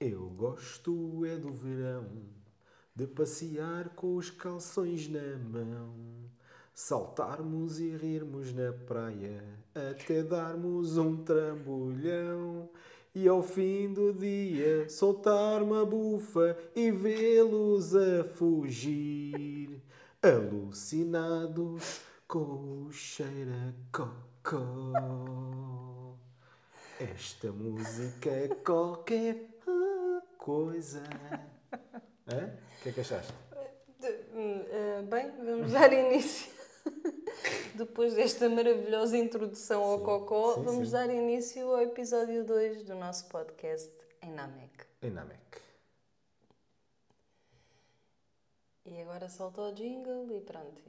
Eu gosto é do verão, de passear com os calções na mão, saltarmos e rirmos na praia, até darmos um trambolhão. E ao fim do dia soltar uma bufa e vê-los a fugir, alucinados com o cheiro a cocó. Esta música é qualquer coisa. Hã? O que é que achaste? Uh, bem, vamos dar início. Depois desta maravilhosa introdução ao Sim, Cocó, sim, vamos sim. dar início ao episódio 2 do nosso podcast em Namek. Em Namek. E agora solta o jingle e pronto.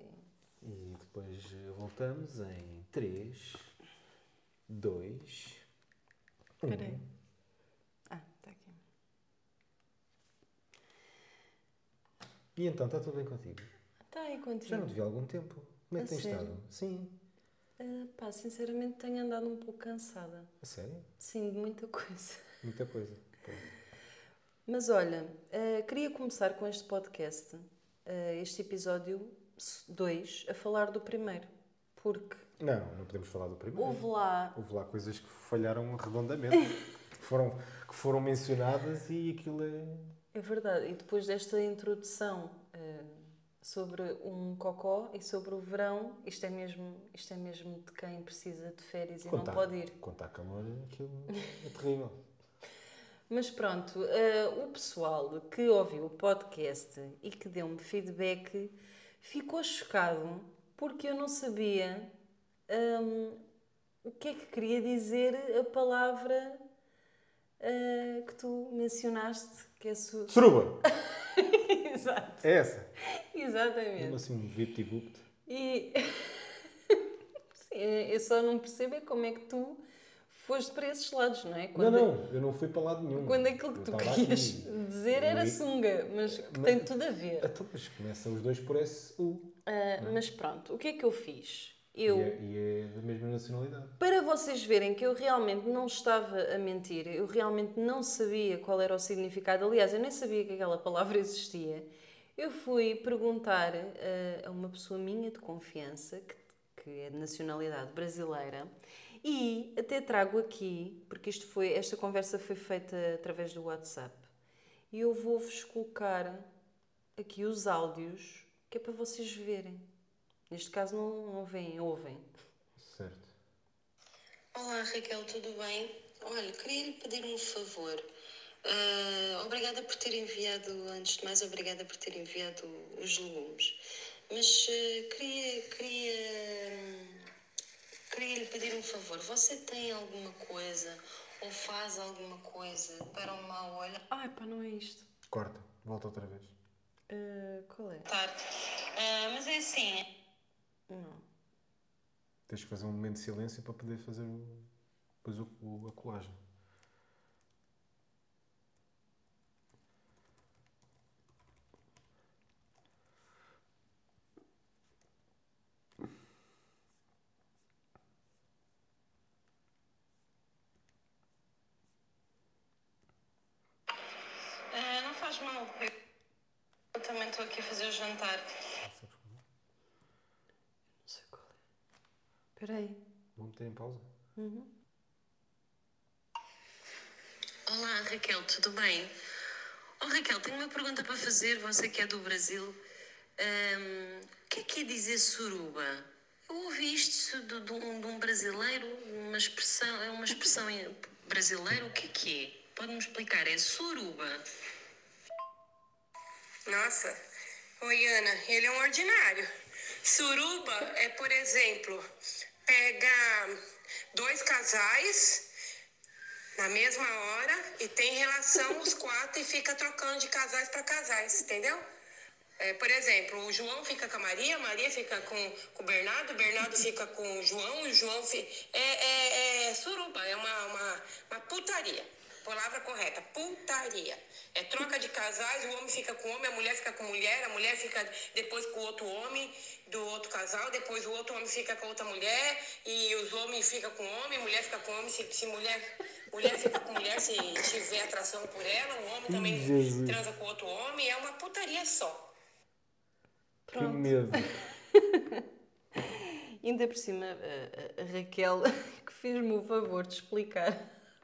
e- E depois eh, voltamos em 3, 2, 1. Espera aí. Ah, está aqui. E então, está tudo bem contigo? Está aí contigo. Já não te vi há algum tempo. Como é que tens sério? estado? Sim. Ah, pá, sinceramente tenho andado um pouco cansada. A sério? Sim, de muita coisa. Muita coisa. Mas olha, ah, queria começar com este podcast, ah, este episódio 2, a falar do primeiro. Porque Não, não podemos falar do primeiro. houve lá Houve lá coisas que falharam redondamente. que, foram, que foram mencionadas e aquilo é. É verdade, e depois desta introdução eh, sobre um cocó e sobre o verão, isto é mesmo, isto é mesmo de quem precisa de férias e Quando não pode ir. Está calor, aquilo é terrível. Mas pronto, eh, o pessoal que ouviu o podcast e que deu-me feedback ficou chocado porque eu não sabia hum, o que é que queria dizer a palavra eh, que tu mencionaste, que é su... Suruba! Exato, É essa. exatamente. Mesmo assim, um vipt-vupt. E Sim, eu só não percebo é como é que tu foste para esses lados, não é? Não, Quando, não, eu não fui para lado nenhum. Quando aquilo que Eu tu querias aqui. dizer era ia- sunga, mas que Mas- tem tudo a ver. Então, mas começam os dois por esse U. Ah, mas pronto, o que é que eu fiz? Eu, E, é, e é da mesma nacionalidade. para vocês verem que eu realmente não estava a mentir, eu realmente não sabia qual era o significado, aliás, eu nem sabia que aquela palavra existia, eu fui perguntar ah, a uma pessoa minha de confiança, que, que é de nacionalidade brasileira, e até trago aqui, porque isto foi, esta conversa foi feita através do WhatsApp, e eu vou-vos colocar aqui os áudios, que é para vocês verem. Neste caso não, não veem, ouvem. Certo. Olá Raquel, tudo bem? Olha, queria lhe pedir um favor. Ah, obrigada por ter enviado, antes de mais, obrigada por ter enviado os legumes. Mas ah, queria, queria, queria lhe pedir um favor. Você tem alguma coisa ou faz alguma coisa para o mau olhar? Ai pá, não é isto. Corta, volta outra vez. Ah, qual é? Tarde. Mas é assim, Não. Tens que fazer um momento de silêncio para poder fazer o, depois o, o- a colagem. ah, não faz mal. Eu também estou aqui a fazer o jantar. Sabes como é? Não sei qual é. Espera aí. Vou meter em pausa. Olá Raquel, tudo bem? Oh Raquel, tenho uma pergunta para fazer, você que é do Brasil. Ahm, o que é que é dizer suruba? Eu ouvi isto de, de um, de um brasileiro, uma expressão, é uma expressão em- brasileira, o que é que é? Pode-me explicar? É suruba. Nossa, oi Ana, ele é um ordinário. Suruba é, por exemplo, pega dois casais na mesma hora e tem relação os quatro e fica trocando de casais para casais, entendeu? É, por exemplo, o João fica com a Maria, a Maria fica com, com o Bernardo, o Bernardo fica com o João o João fica. É, é, é suruba, é uma, uma, uma putaria. Palavra correta, putaria. É troca de casais, o homem fica com o homem, a mulher fica com a mulher, a mulher fica depois com o outro homem do outro casal, depois o outro homem fica com outra mulher, e os homens ficam com o homem, a mulher fica com o homem, se, se mulher Mulher fica com mulher se tiver atração por ela, um homem também Jesus. transa com outro homem, é uma putaria só. Que medo. Ainda por cima, a, a- a Raquel que fez-me o favor de explicar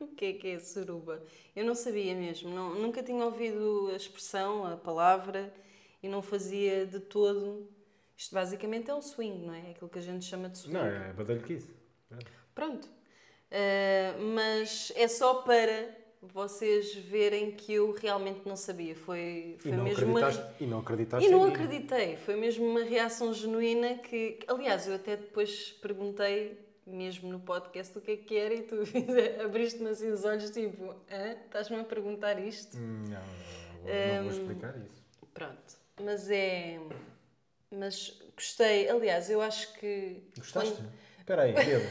o que é que é suruba. Eu não sabia mesmo, não- nunca tinha ouvido a expressão, a palavra e não fazia de todo. Isto basicamente é o swing, não é? É Aquilo que a gente chama de swing. Não, é badalhoquice. Pronto. Ah, mas é só para vocês verem que eu realmente não sabia. Foi, E foi não, mesmo uma. e não acreditaste E não acreditei, foi mesmo uma reação genuína que, aliás, eu até depois perguntei, mesmo no podcast, o que é que era e tu abriste-me assim os olhos, tipo, estás-me a perguntar isto? Hum, Não, não, não, vou, não vou explicar isso. Pronto, mas é. Mas gostei, aliás, eu acho que. Gostaste? Espera aí, Pedro.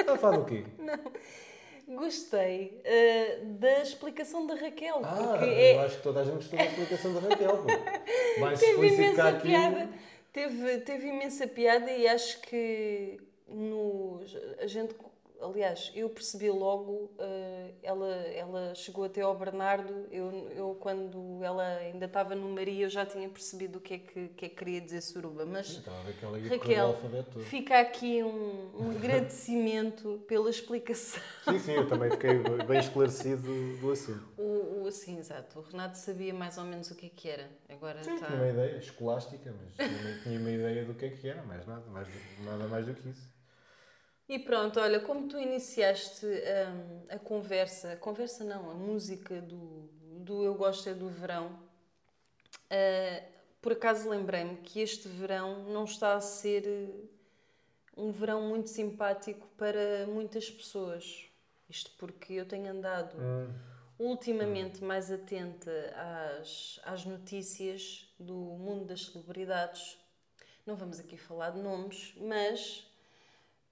Está a falar do quê? Gostei ah, da explicação da Raquel, Ah, eu é, acho que toda a gente gostou da explicação da Raquel. pô. Vai-se teve imensa piada. Teve, teve imensa piada e acho que no, a gente, aliás, eu percebi logo, eh, ela, ela chegou até ao Bernardo, eu, eu quando ela ainda estava no Maria eu já tinha percebido o que é que, que, é que queria dizer suruba, mas que Raquel, fica aqui um, um agradecimento pela explicação. Sim, sim, eu também fiquei bem esclarecido do assunto. O, o, sim, exato, o Renato sabia mais ou menos o que é que era, agora Sim, está... tinha uma ideia escolástica, mas tinha, tinha uma ideia do que é que era, mais nada, mais, nada mais do que isso. E pronto, olha, como tu iniciaste hum, a conversa, a conversa não, a música do, do Eu Gosto é do Verão, ah, por acaso lembrei-me que este verão não está a ser eh, um verão muito simpático para muitas pessoas. Isto porque eu tenho andado ultimamente mais atenta às, às notícias do mundo das celebridades. Não vamos aqui falar de nomes, mas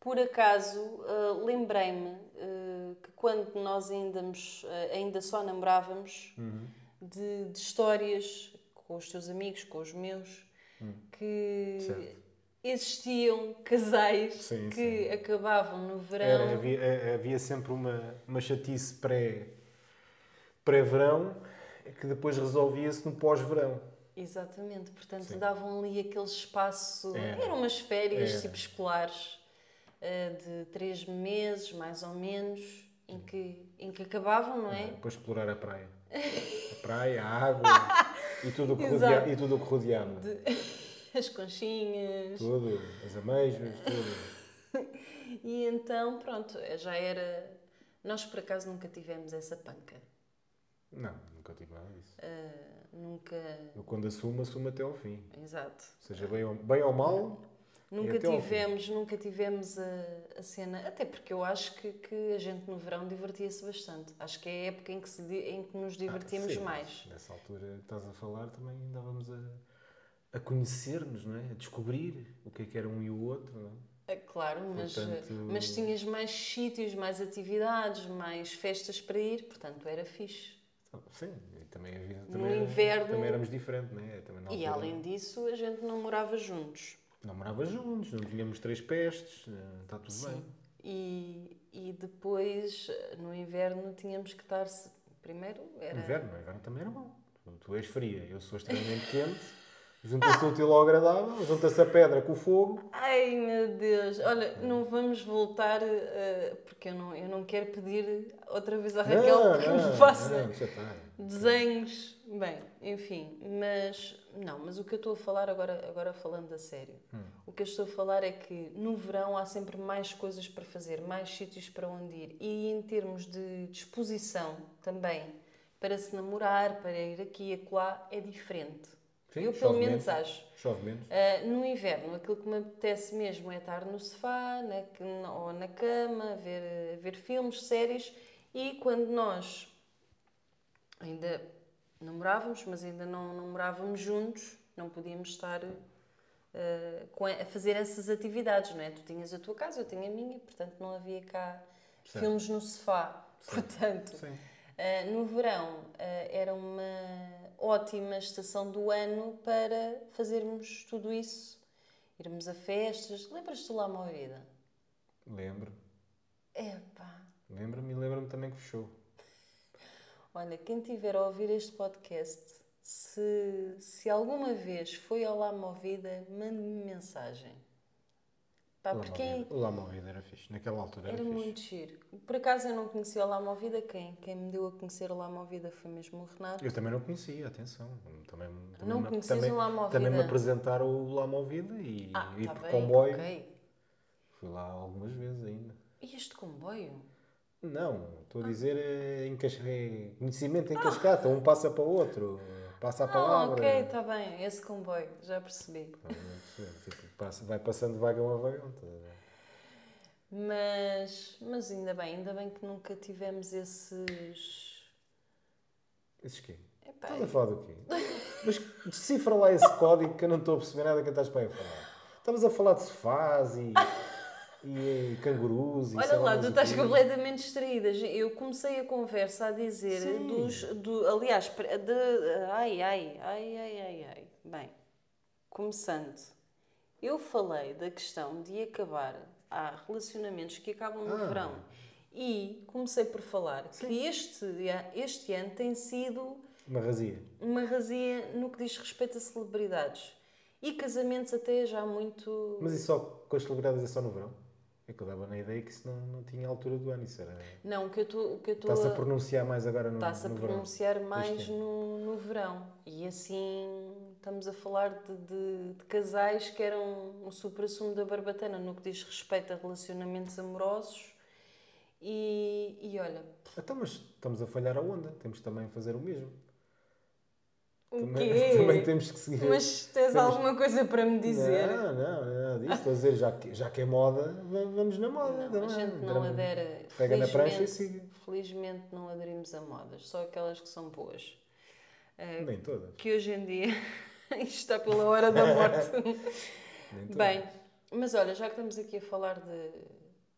por acaso uh, lembrei-me uh, que quando nós ainda, nos- uh, ainda só namorávamos, de, de histórias com os teus amigos, com os meus, que Certo. existiam casais Sim, que sim. acabavam no verão. Era, havia, eh, havia sempre uma, uma chatice pré- pré-verão que depois resolvia-se no pós-verão. Exatamente, portanto Sim. davam ali aquele espaço, Era. eram umas férias tipo escolares eh, de três meses, mais ou menos, em que, em que acabavam, não é? Depois explorar a praia. A praia, a água e tudo o que, Exato. rodea, e tudo o que rodeava. As conchinhas. Tudo, as ameijoas, tudo. E então, pronto, já era. Nós por acaso nunca tivemos essa panca. Não, nunca tive nada disso. Eh, nunca. Eu quando assumo, assumo até ao fim. Exato. Seja bem ou, bem ou mal, Nunca tivemos, nunca tivemos a, a cena, até porque eu acho que, que a gente no verão divertia-se bastante. Acho que é a época em que, se, em que nos divertimos Ah, sim, mais. Nessa altura que estás a falar, também andávamos a, a conhecer-nos, não é? A descobrir o que é que era um e o outro, não é? É claro, mas, Portanto- mas tinhas mais sítios, mais atividades, mais festas para ir, portanto era fixe. Então, Sim, e também a vida No também, era- inverno- também éramos diferentes, não é? Também E além disso, a gente não morava juntos. Não morava juntos, não tínhamos três pestes, eh, está tudo Sim. bem. E, e depois, no inverno, tínhamos que estar. Primeiro era. Inverno, no inverno também era bom. Tu, tu és fria, eu sou extremamente quente, junta-se o útil ao agradável, junta-se a pedra com o fogo. Ai meu Deus, olha, não vamos voltar, eh, porque eu não, eu não quero pedir outra vez à Raquel que me faça não, desenhos. Bem, enfim, mas não, mas o que eu estou a falar agora, agora falando a sério, o que eu estou a falar é que no verão há sempre mais coisas para fazer, mais sítios para onde ir e em termos de disposição também para se namorar, para ir aqui e acolá, é diferente. Sim, eu pelo menos menos. acho. Chove menos. Uh, no inverno, aquilo que me apetece mesmo é estar no sofá na, ou na cama, ver, ver filmes, séries. E quando nós ainda namorávamos, mas ainda não namorávamos juntos, não podíamos estar uh, a fazer essas atividades, não é? Tu tinhas a tua casa, eu tinha a minha, portanto não havia cá filmes no sofá. Portanto, Sim. Uh, no verão era uma ótima estação do ano para fazermos tudo isso, irmos a festas. Lembras-te do La Vida? Lembro, Epá, Lembra-me e lembra-me também que fechou. Olha, quem tiver a ouvir este podcast, se, se alguma vez foi ao La Movida, mande-me mensagem. Pá, O porque Movida- O era fixe. Naquela altura era, era muito giro. Por acaso eu não conhecia o La Movida, quem? Quem me deu a conhecer o La Movida foi mesmo o Renato. Eu também não conhecia, atenção. Também, também Não me- conhecias também, o La Movida? Também me apresentaram o La Movida e, Ah, e tá por comboio. ok. Fui lá algumas vezes ainda. E este comboio? Não, estou a dizer é, em conhecimento em cascata. Um passa para o outro. Passa a Ah, palavra. ok, está bem, esse comboio, já percebi. Tipo, vai passando vagão a vagão. estás a ver? Mas, mas ainda bem, ainda bem que nunca tivemos esses. Esses quê? Epá, Estás a falar do quê? Mas decifra lá esse código que eu não estou a perceber nada que estás para aí a falar. Estavas a falar de sofás e, e cangurus e Olha lá, tu estás completamente distraída. Eu comecei a conversa a dizer Sim. dos. Do, aliás, de, ai, ai, ai, ai, ai, ai. Bem, começando, eu falei da questão de acabar. Há relacionamentos que acabam no Ah. verão. E comecei por falar que este, este ano tem sido Uma razia. uma razia no que diz respeito a celebridades. E casamentos até já muito. Mas isso só com as celebridades é só no verão? É que eu dava na ideia que isso não, não tinha altura do ano. Isso era. Não, o que eu estou- Está-se a a- pronunciar mais agora no, Está-se a no verão. pronunciar mais Este ano. no, no verão. E assim estamos a falar de, de- de casais que eram o supra-sumo da barbatana no que diz respeito a relacionamentos amorosos. E, e olha, Então, mas estamos a falhar a onda. Temos também a fazer o mesmo. O também, quê? também temos que seguir. Mas tens temos- alguma coisa para me dizer? Não, não, não, disso. Estou a dizer, já que, já que é moda, va- vamos na moda. Não, a gente não adere. Pega na prancha e felizmente- siga. Felizmente não aderimos a modas, só aquelas que são boas. Nem todas. Que hoje em dia isto está pela hora da morte. Nem todas. Bem, mas olha, já que estamos aqui a falar de,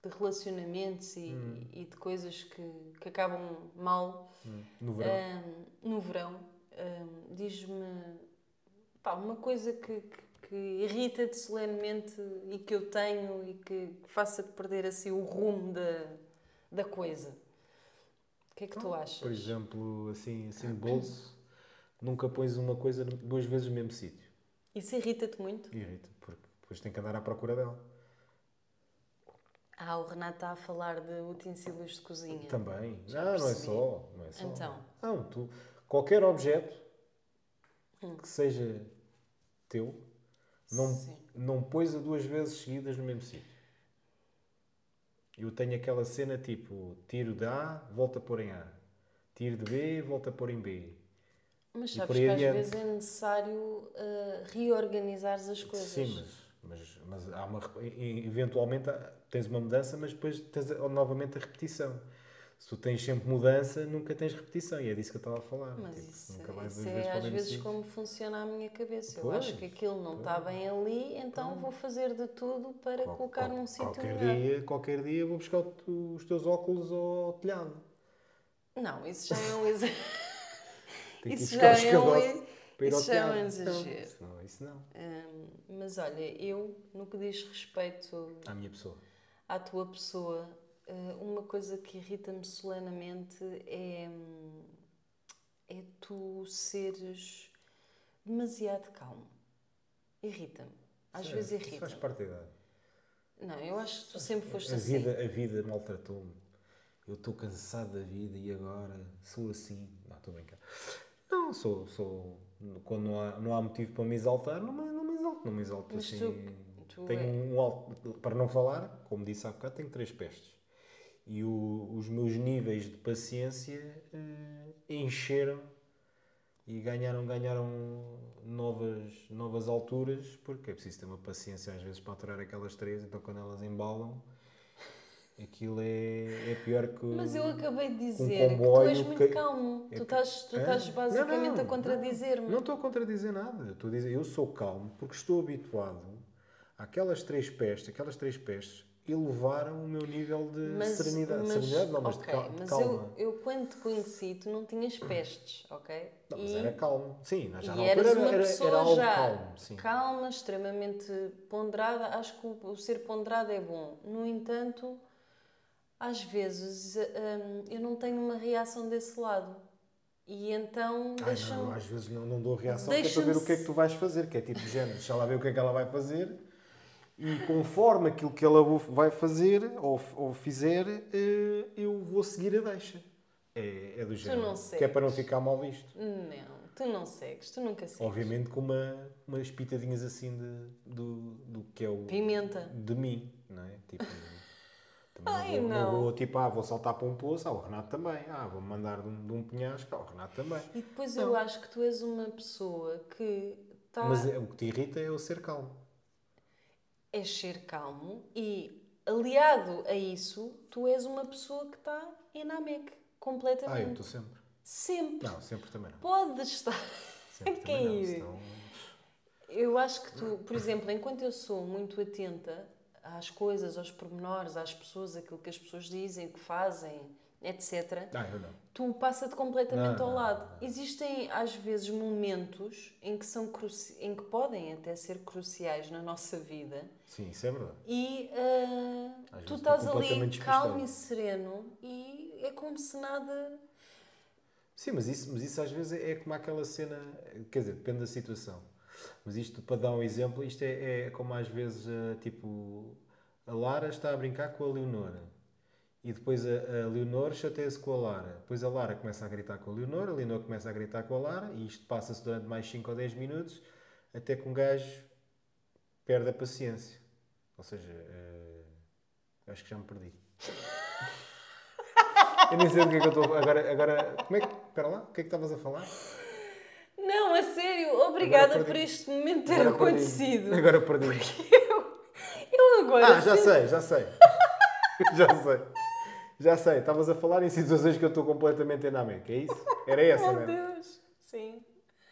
de relacionamentos e, Hum. e de coisas que, que acabam mal Hum, No verão. hum, no verão, diz-me uma coisa que, que, que irrita-te solenemente e que eu tenho e que faça-te perder assim o rumo da, da coisa. O que é que tu achas? Por exemplo, assim, assim de bolso, nunca pões uma coisa duas vezes no mesmo sítio. Isso irrita-te muito? Irrita, porque depois tem que andar à procura dela. Ah, o Renato está a falar de utensílios de cozinha. Também. Já não, não é só. Não é só. Então? Não, tu, qualquer objeto Hum. que seja teu, não, Sim. não pões a duas vezes seguidas no mesmo sítio. Eu tenho aquela cena tipo, tiro de A, volta a pôr em A. Tiro de B, volta a pôr em B. Mas sabes que às adiante. vezes é necessário ah, reorganizar as coisas. Sim, mas, mas, mas há uma, eventualmente tens uma mudança, mas depois tens novamente a repetição. Se tu tens sempre mudança, nunca tens repetição. E é disso que eu estava a falar. Mas Tipo, isso, nunca vais isso vezes é às vezes sítio. como funciona a minha cabeça. Eu Pois, acho que aquilo não está bem ali, então vou fazer de tudo para Qual- colocar qual- num sítio qualquer melhor. dia, qualquer dia vou buscar o os teus óculos ao telhado. Não, isso já é um exagero. Ir Isso já é um isso já é um exagero. Isso não, isso não. Hum, mas olha, eu, no que diz respeito À minha pessoa. à tua pessoa, uma coisa que irrita-me solenemente é, é tu seres demasiado calmo. Irrita-me. Às é- vezes isso faz parte da idade. Não, eu acho que tu sempre foste A assim. vida, a vida maltratou-me. Eu estou cansado da vida e agora sou assim. Não, estou a brincar. Não, sou. sou quando não há, não há motivo para me exaltar, não me, não me exalto. Não me exalto Mas assim. tu- tu tenho é- um alto. Para não falar, como disse há bocado, tenho três pestes. E o- os meus níveis de paciência eh, encheram e ganharam, ganharam novas, novas alturas, porque é preciso ter uma paciência às vezes para aturar aquelas três, então quando elas embalam, aquilo é, é pior que. Mas eu acabei de dizer que tu és muito que- calmo. é Tu estás, tu estás basicamente Não, não, a contradizer-me. Não estou a contradizer nada. Estou a dizer, eu sou calmo porque estou habituado àquelas três pestes, aquelas três pestes elevaram o meu nível de serenidade. serenidade não, mas de ok, cal- de mas calma. eu, eu quando te conheci, tu não tinhas pestes, ok? Não, mas E- era calmo. Sim, já E na altura uma era, era, era algo já calmo. Sim. calma, extremamente ponderada. Acho que o, o ser ponderado é bom. No entanto, às vezes hum, eu não tenho uma reação desse lado. E então Ai, não, às vezes não, não dou reação que é para ver o que é que tu vais fazer, que é tipo de género, deixa lá ver o que é que ela vai fazer e conforme aquilo que ela vai fazer ou, ou fizer, eh, eu vou seguir a deixa. É, é do género. não que é para não ficar mal visto. Não, tu não segues, tu nunca segues. Obviamente com uma, umas pitadinhas assim de, do, do que é o. Pimenta. De mim, não é? Tipo. Ai, não, vou, não. vou tipo, ah, vou saltar para um poço, ah, o Renato também. Ah, vou mandar de um, de um penhasco, ah, o Renato também. E depois eu acho que tu és uma pessoa que está. Mas é- o que te irrita é eu ser calmo. É ser calmo e, aliado a isso, tu és uma pessoa que está em Namek, Ah, eu completamente. estou sempre. Sempre. Não, sempre também não. Pode estar Sempre a também não. cair. senão- Eu acho que tu, por exemplo, enquanto eu sou muito atenta às coisas, aos pormenores, às pessoas, aquilo que as pessoas dizem, o que fazem, etc., Ah, eu não. tu passa-te completamente Não, ao não, lado. Existem, às vezes, momentos em que, são cruci... em que podem até ser cruciais na nossa vida Sim, isso é verdade. e ah, Às tu estás ali calmo e sereno e é como se nada. Sim, mas isso, mas isso às vezes é, é como aquela cena. Quer dizer, depende da situação. Mas isto, para dar um exemplo, isto é, é como às vezes, eh, tipo, a Lara está a brincar com a Leonora. E depois a, a Leonor chateia-se com a Lara. Depois a Lara começa a gritar com a Leonor, a Leonor começa a gritar com a Lara, e isto passa-se durante mais 5 ou 10 minutos, até que um gajo perde a paciência. Ou seja, eh, acho que já me perdi. Eu nem sei do que é que eu estou. Agora, agora, como é que. Espera lá, o que é que estavas a falar? Não, a sério, obrigada por perdi. este momento ter Agora perdi. acontecido. Agora perdi. Eu agora. Ah, já sei, já sei. já sei. Já sei, estavas a falar em situações que eu estou completamente Namek, é isso? Era essa, Meu não é? Deus. Sim.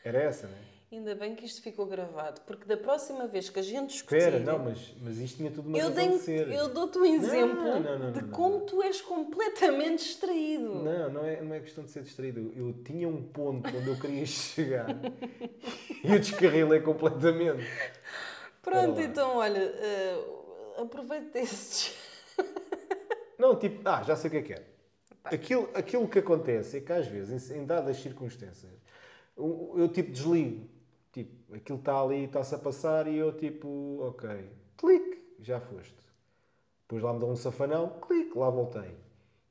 Era essa, não é? Ainda bem que isto ficou gravado, porque da próxima vez que a gente discutir. Espera, não, mas, mas isto tinha tudo uma eu, razão de ser. eu dou-te um exemplo não, não, de não, como não. tu és completamente distraído. Não, não é, não é questão de ser distraído. Eu tinha um ponto onde eu queria chegar e eu descarrilei completamente. Pronto, então olha, eh, aproveita esses. Não, tipo, ah, já sei o que é que é. Aquilo, aquilo que acontece é que às vezes, em, em dadas circunstâncias, eu, eu, tipo desligo. Tipo, aquilo está ali, está-se a passar e eu tipo, ok, clique, já foste. Depois lá me dão um safanão, clique, lá voltei.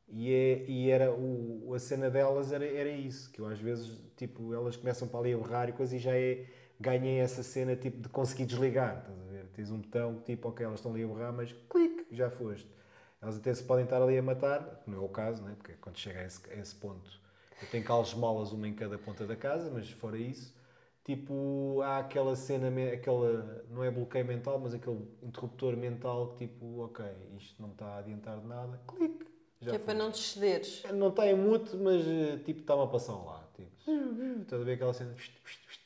E, é, e era o, a cena delas era, era isso, que eu às vezes, tipo, elas começam para ali a berrar e coisa e já é, ganhei essa cena tipo de conseguir desligar, estás a ver? Tens um botão tipo, ok, elas estão ali a berrar, mas clique, já foste. Elas até se podem estar ali a matar, que não é o caso, né? porque quando chega a esse, a esse ponto eu tenho calesmolas uma em cada ponta da casa, mas fora isso, tipo, há aquela cena, aquela, não é bloqueio mental, mas aquele interruptor mental que tipo, ok, isto não está a adiantar de nada, clique, já Que é para não te cederes. Não está em mute, mas eh, tipo, está-me a passar lado. Tipo, estás a ver aquela cena,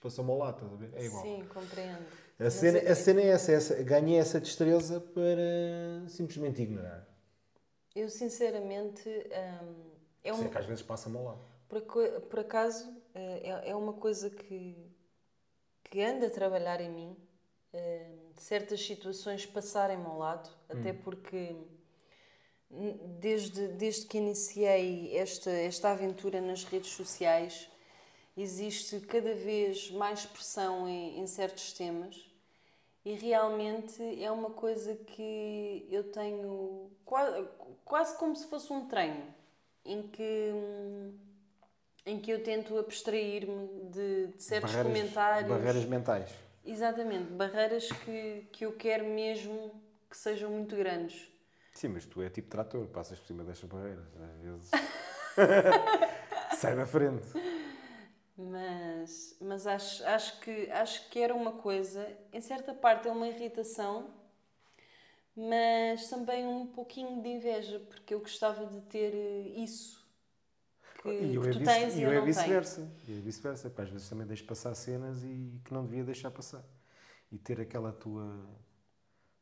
passou-me lado, estás a ver? É igual. Sim, compreendo. A cena, é- a cena é essa, essa, ganhei essa destreza para simplesmente ignorar. Eu sinceramente hum, é um, é que às vezes passa-me lado. por, por acaso eh, é, é uma coisa que, que anda a trabalhar em mim. hum, certas situações passarem-me ao lado, até porque n- desde, desde que iniciei esta, esta aventura nas redes sociais existe cada vez mais pressão em, em certos temas e realmente é uma coisa que eu tenho quase, quase como se fosse um treino em que, em que eu tento abstrair-me de, de certos comentários. Barreiras mentais. Exatamente, barreiras que, que eu quero mesmo que sejam muito grandes. Sim, mas tu é tipo trator, passas por cima destas barreiras. Às vezes. Sai da frente. Mas, mas acho, acho, que, acho que era uma coisa, em certa parte é uma irritação, mas também um pouquinho de inveja, porque eu gostava de ter eh, isso que, E eu que é, tu vice- tens e eu, eu é vice-versa. E é vice-versa. Às vezes também deixo passar cenas e que não devia deixar passar. E ter aquela tua.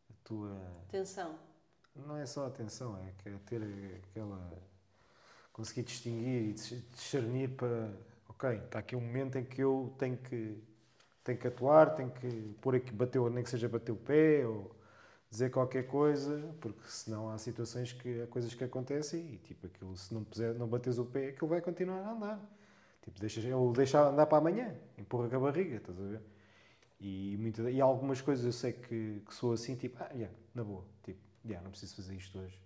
A tua. Atenção. Não é só atenção, é é ter aquela. conseguir distinguir e dis- discernir para. Ok, está aqui um momento em que eu tenho que, tenho que atuar, tenho que pôr aqui, bater, nem que seja bater o pé ou dizer qualquer coisa, porque senão há situações que há coisas que acontecem e tipo aquilo, se não, puser, não bateres o pé, aquilo vai continuar a andar. Tipo, deixas, ele deixa andar para amanhã, empurra com a barriga, estás a ver? E, muita, e algumas coisas eu sei que, que sou assim, tipo, ah, yeah, na boa, tipo, yeah, não preciso fazer isto hoje.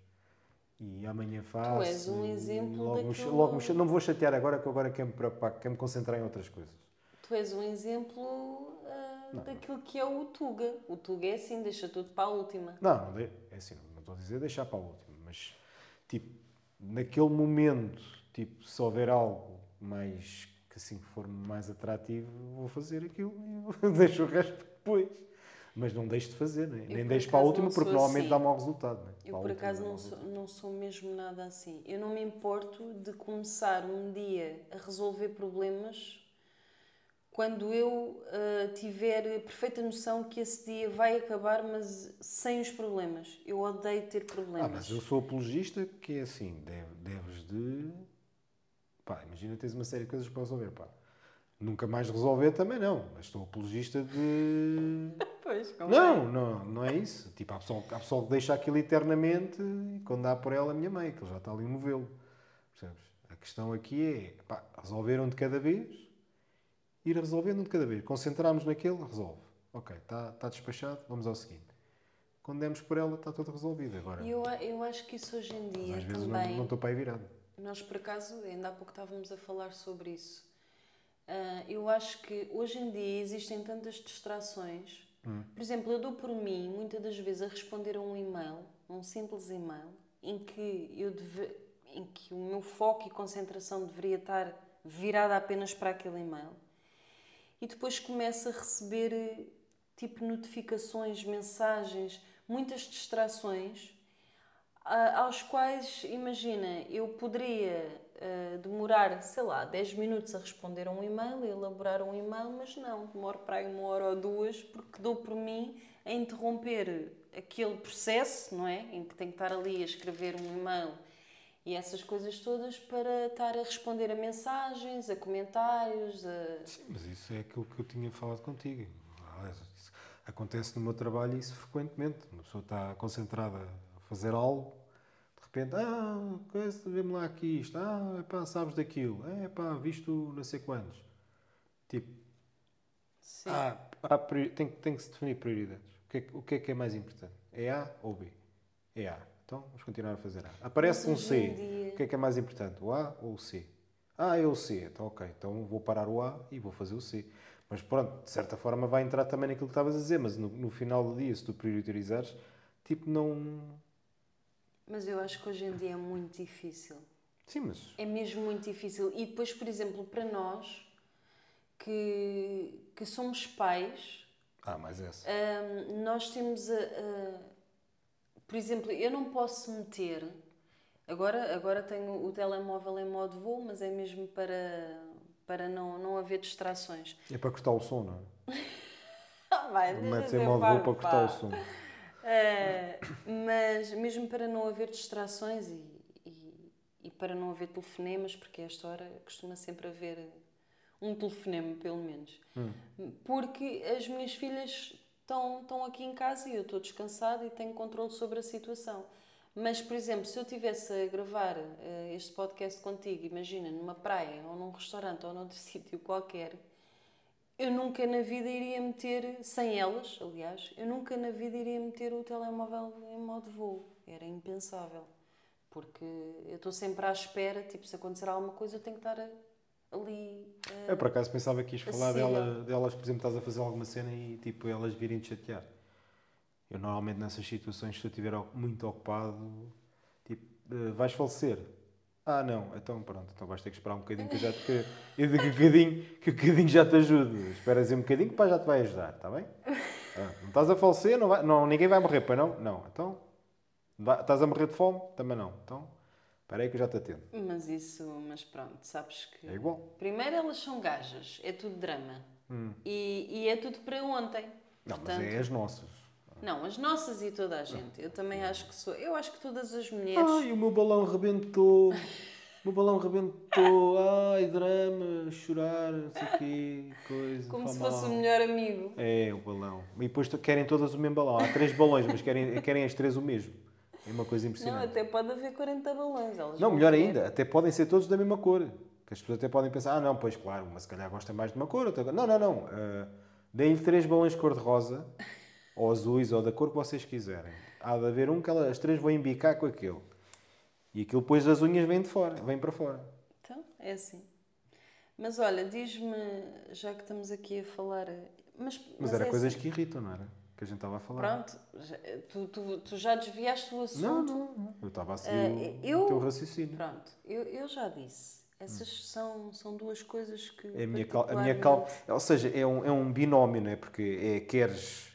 E amanhã faço. és um exemplo logo, me, daquilo- logo me Não me vou chatear agora, que agora quero me preocupar, quero me concentrar em outras coisas. Tu és um exemplo ah, daquilo que é o Tuga. O Tuga é assim, deixa tudo para a última. Não, não é assim, não estou a dizer deixar para o último, mas tipo, naquele momento, tipo, se houver algo mais que assim for mais atrativo, vou fazer aquilo e deixo o resto depois. Mas não deixo de fazer, né? nem por deixo para a última porque normalmente assim. dá mau resultado. Né? Eu, Para por acaso, não sou, não sou mesmo nada assim. Eu não me importo de começar um dia a resolver problemas quando eu ah, tiver a perfeita noção que esse dia vai acabar, mas sem os problemas. Eu odeio ter problemas. Ah, mas eu sou apologista que é assim, deve- deves de. Pá, imagina tens uma série de coisas para resolver, pá. Nunca mais resolver também não, mas sou apologista de. Pois, como Não, não, não é isso. Tipo, há pessoal, há pessoal que deixa aquilo eternamente e quando dá por ela a minha mãe, que ele já está ali no novelo. Percebes? A questão aqui é, pá, resolver um de cada vez, ir resolvendo um de cada vez. Concentrarmos naquele, resolve. Ok, está está despachado, vamos ao seguinte. Quando demos por ela, está tudo resolvido. Agora, eu, eu acho que isso hoje em dia às vezes não, também. não estou para aí virado. Nós, por acaso, ainda há pouco estávamos a falar sobre isso. Ah, eu acho que hoje em dia existem tantas distrações. Por exemplo, eu dou por mim, muitas das vezes, a responder a um e-mail, um simples e-mail, em que, eu deve, em que o meu foco e concentração deveria estar virada apenas para aquele e-mail. E depois começo a receber tipo notificações, mensagens, muitas distrações a- aos quais, imagina, eu poderia ah, demorar, sei lá, 10 minutos a responder a um e-mail, a elaborar um e-mail, mas não, demoro para aí uma hora ou duas, porque dou por mim a interromper aquele processo, não é? Em que tenho que estar ali a escrever um e-mail e essas coisas todas para estar a responder a mensagens, a comentários, a... Sim, mas isso é aquilo que eu tinha falado contigo. Isso acontece no meu trabalho isso frequentemente. Uma pessoa está concentrada a fazer algo, repente, ah, coisa, vê-me lá aqui isto, ah, pá, sabes daquilo, é pá, visto não sei quantos. Tipo, Sim. ah, há priori- tem, tem que se definir prioridades. O que, é, que- o que é que é mais importante? É A ou B? É A. Então vamos continuar a fazer A. Aparece um C. dia- O que é que é mais importante? O A ou o C? Ah, é o C. Então, ok. Então vou parar o A e vou fazer o C. Mas pronto, de certa forma vai entrar também naquilo que estavas a dizer, mas no, no final do dia, se tu priorizares, tipo, não. Mas eu acho que hoje em dia é muito difícil. Sim, mas. É mesmo muito difícil. E depois, por exemplo, para nós que, que somos pais, Ah, mais essa. hum, nós temos a, a- Por exemplo, eu não posso meter. Agora, agora tenho o telemóvel em modo voo, mas é mesmo para, para não, não haver distrações. É para cortar o som, não é? Ah, vai, Metes em modo voo para cortar o som. Eh, mas mesmo para não haver distrações e, e, e para não haver telefonemas, porque a esta hora costuma sempre haver um telefonema, pelo menos. Porque as minhas filhas estão, estão aqui em casa e eu estou descansada e tenho controle sobre a situação. Mas, por exemplo, se eu estivesse a gravar eh, este podcast contigo, imagina, numa praia ou num restaurante ou noutro sítio qualquer, eu nunca na vida iria meter, sem elas, aliás, eu nunca na vida iria meter o telemóvel em modo voo. Era impensável. Porque eu estou sempre à espera, tipo, se acontecer alguma coisa, eu tenho que estar a- ali. eh, Eu por acaso pensava que ias falar dela, delas, por exemplo, estás a fazer alguma cena e tipo elas virem te chatear. Eu normalmente nessas situações, se eu estiver muito ocupado, tipo, eh, vais falecer. Ah, não, então pronto, então vais ter que esperar um bocadinho que eu já te, que, eu digo que o bocadinho, que o bocadinho já te ajudo. Esperas aí um bocadinho que pá, já te vai ajudar, está bem? Ah, não estás a falecer, não, vai, não, ninguém vai morrer, pois não? Não, então vai- estás a morrer de fome? Também não. Então, espera aí que eu já te atendo. Mas isso, mas pronto, sabes que. É igual. Primeiro elas são gajas, é tudo drama. E, e é tudo para ontem. Hum. Não, Portanto, mas é as nossas. Não, as nossas e toda a gente. Eu também acho que sou. Eu acho que todas as mulheres. Ai, o meu balão rebentou. O meu balão rebentou, ai, drama, chorar, não sei o quê, coisa. Como se fosse mal. o melhor amigo. É, o balão. E depois querem todas o mesmo balão. Há três balões, mas querem, querem as três o mesmo. É uma coisa Não, impressionante. até pode haver 40 balões. Elas Não, melhor ainda, até podem ser todos da mesma cor. Que as pessoas até podem pensar, ah, não, pois claro, uma se calhar gosta mais de uma cor, outra... Não, não, não. ah, Deem-lhe três balões de cor-de-rosa, ou azuis, ou da cor que vocês quiserem. Há de haver um que ela- as três vão embicar com aquele. E aquilo depois as unhas vêm de fora, vêm para fora. Então, é assim. Mas olha, diz-me, já que estamos aqui a falar. Mas, Mas, era é coisas assim. que irritam, não era? Que a gente estava a falar. Pronto, tu, tu, tu já desviaste o assunto. Não, não, não. Eu estava a seguir o- eu- o teu raciocínio. Pronto, eu, eu já disse. Essas são, são duas coisas que. É a minha, cal, a minha cal, ou seja, é um, é um binómio, não é? Porque é queres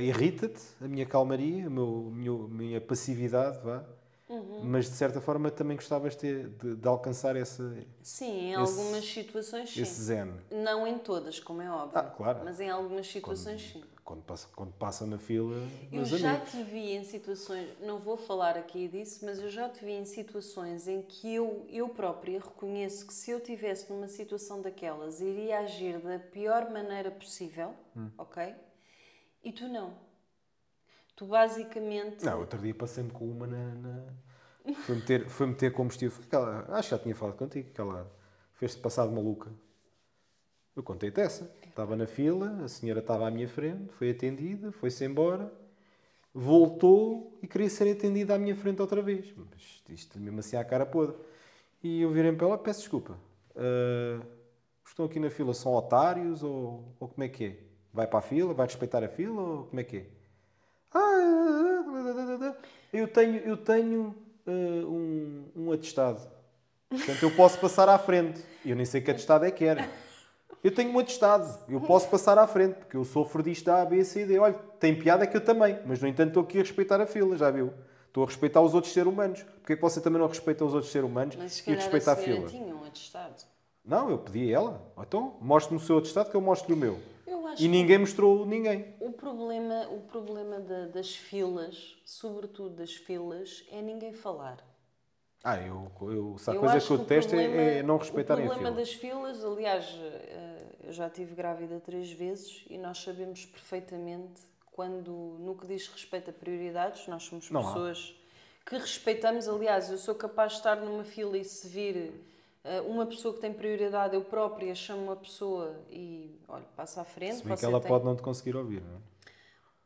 irrita-te a minha calmaria, a meu, meu- minha passividade, vá. Uhum. Mas de certa forma também gostavas de, ter- de, de alcançar esse, Sim, em esse- algumas situações sim. esse zen. Não em todas, como é óbvio. Ah, claro. Mas em algumas situações sim. Quando passa, quando passa na fila, Eu já amigos. te vi em situações, não vou falar aqui disso, mas eu já te vi em situações em que eu, eu própria reconheço que se eu estivesse numa situação daquelas, iria agir da pior maneira possível, Hum. ok? E tu não. Tu basicamente. Não, outro dia passei-me com uma na. na... Foi, meter, foi meter combustível. Aquela, acho que já tinha falado contigo, que ela fez-te passar de maluca. Eu contei-te essa. Estava na fila, a senhora estava à minha frente, foi atendida, foi-se embora, voltou e queria ser atendida à minha frente outra vez. Mas isto mesmo assim à cara podre. E eu virei para ela, peço desculpa. ah, estão aqui na fila, são otários ou, ou como é que é? Vai para a fila, vai respeitar a fila ou como é que é? Ah, eu tenho, eu tenho ah, um, um atestado. Portanto, eu posso passar à frente. Eu nem sei que atestado é que era. Eu tenho um atestado. Eu posso passar à frente, porque eu sofro disto da A, B, C, D. Olha, tem piada que eu também. Mas, no entanto, estou aqui a respeitar a fila, já viu? Estou a respeitar os outros seres humanos. Porquê é que você também não respeita os outros seres humanos Mas se e respeita a fila? tinha um atestado. Não, eu pedi a ela. Então, mostre-me o seu atestado que eu mostro-lhe o meu. E ninguém mostrou ninguém. o problema, o problema da- das filas, sobretudo das filas, é ninguém falar. Ah, eu, eu, se há Eu coisa acho que eu o detesto é- problema- é não respeitarem O a problema fila. das filas, aliás, eh, eu já estive grávida três vezes e nós sabemos perfeitamente quando, no que diz respeito a prioridades, nós somos Não há. pessoas que respeitamos. Aliás, eu sou capaz de estar numa fila e se vir uma pessoa que tem prioridade, eu própria chamo uma pessoa e, olha, passa à frente. Se bem que ela tem- pode não te conseguir ouvir, não é?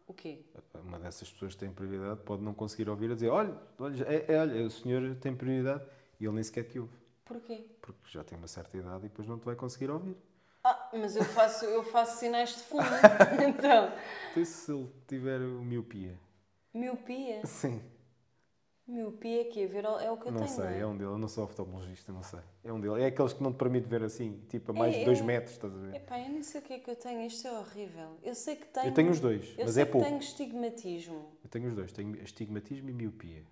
O quê? Uma dessas pessoas que tem prioridade pode não conseguir ouvir a dizer: olha, olha, é, é, olha, o senhor tem prioridade e ele nem sequer te ouve. Porquê? Porque já tem uma certa idade e depois não te vai conseguir ouvir. Ah, mas eu faço, eu faço sinais de fundo. então, Então, se ele tiver miopia? miopia. Sim. Miopia que é ver é o que eu Não tenho. sei, não é? é um dele. Eu não sou oftalmologista, não sei. É um dele. É aqueles que não te permite ver assim, tipo a mais É, de 2 eu- metros, estás a ver? Epá, eu nem sei o que é que eu tenho, isto é horrível. Eu sei que tenho. Eu tenho os dois, eu mas sei é que pouco. tenho estigmatismo. Eu tenho os dois, tenho astigmatismo e miopia.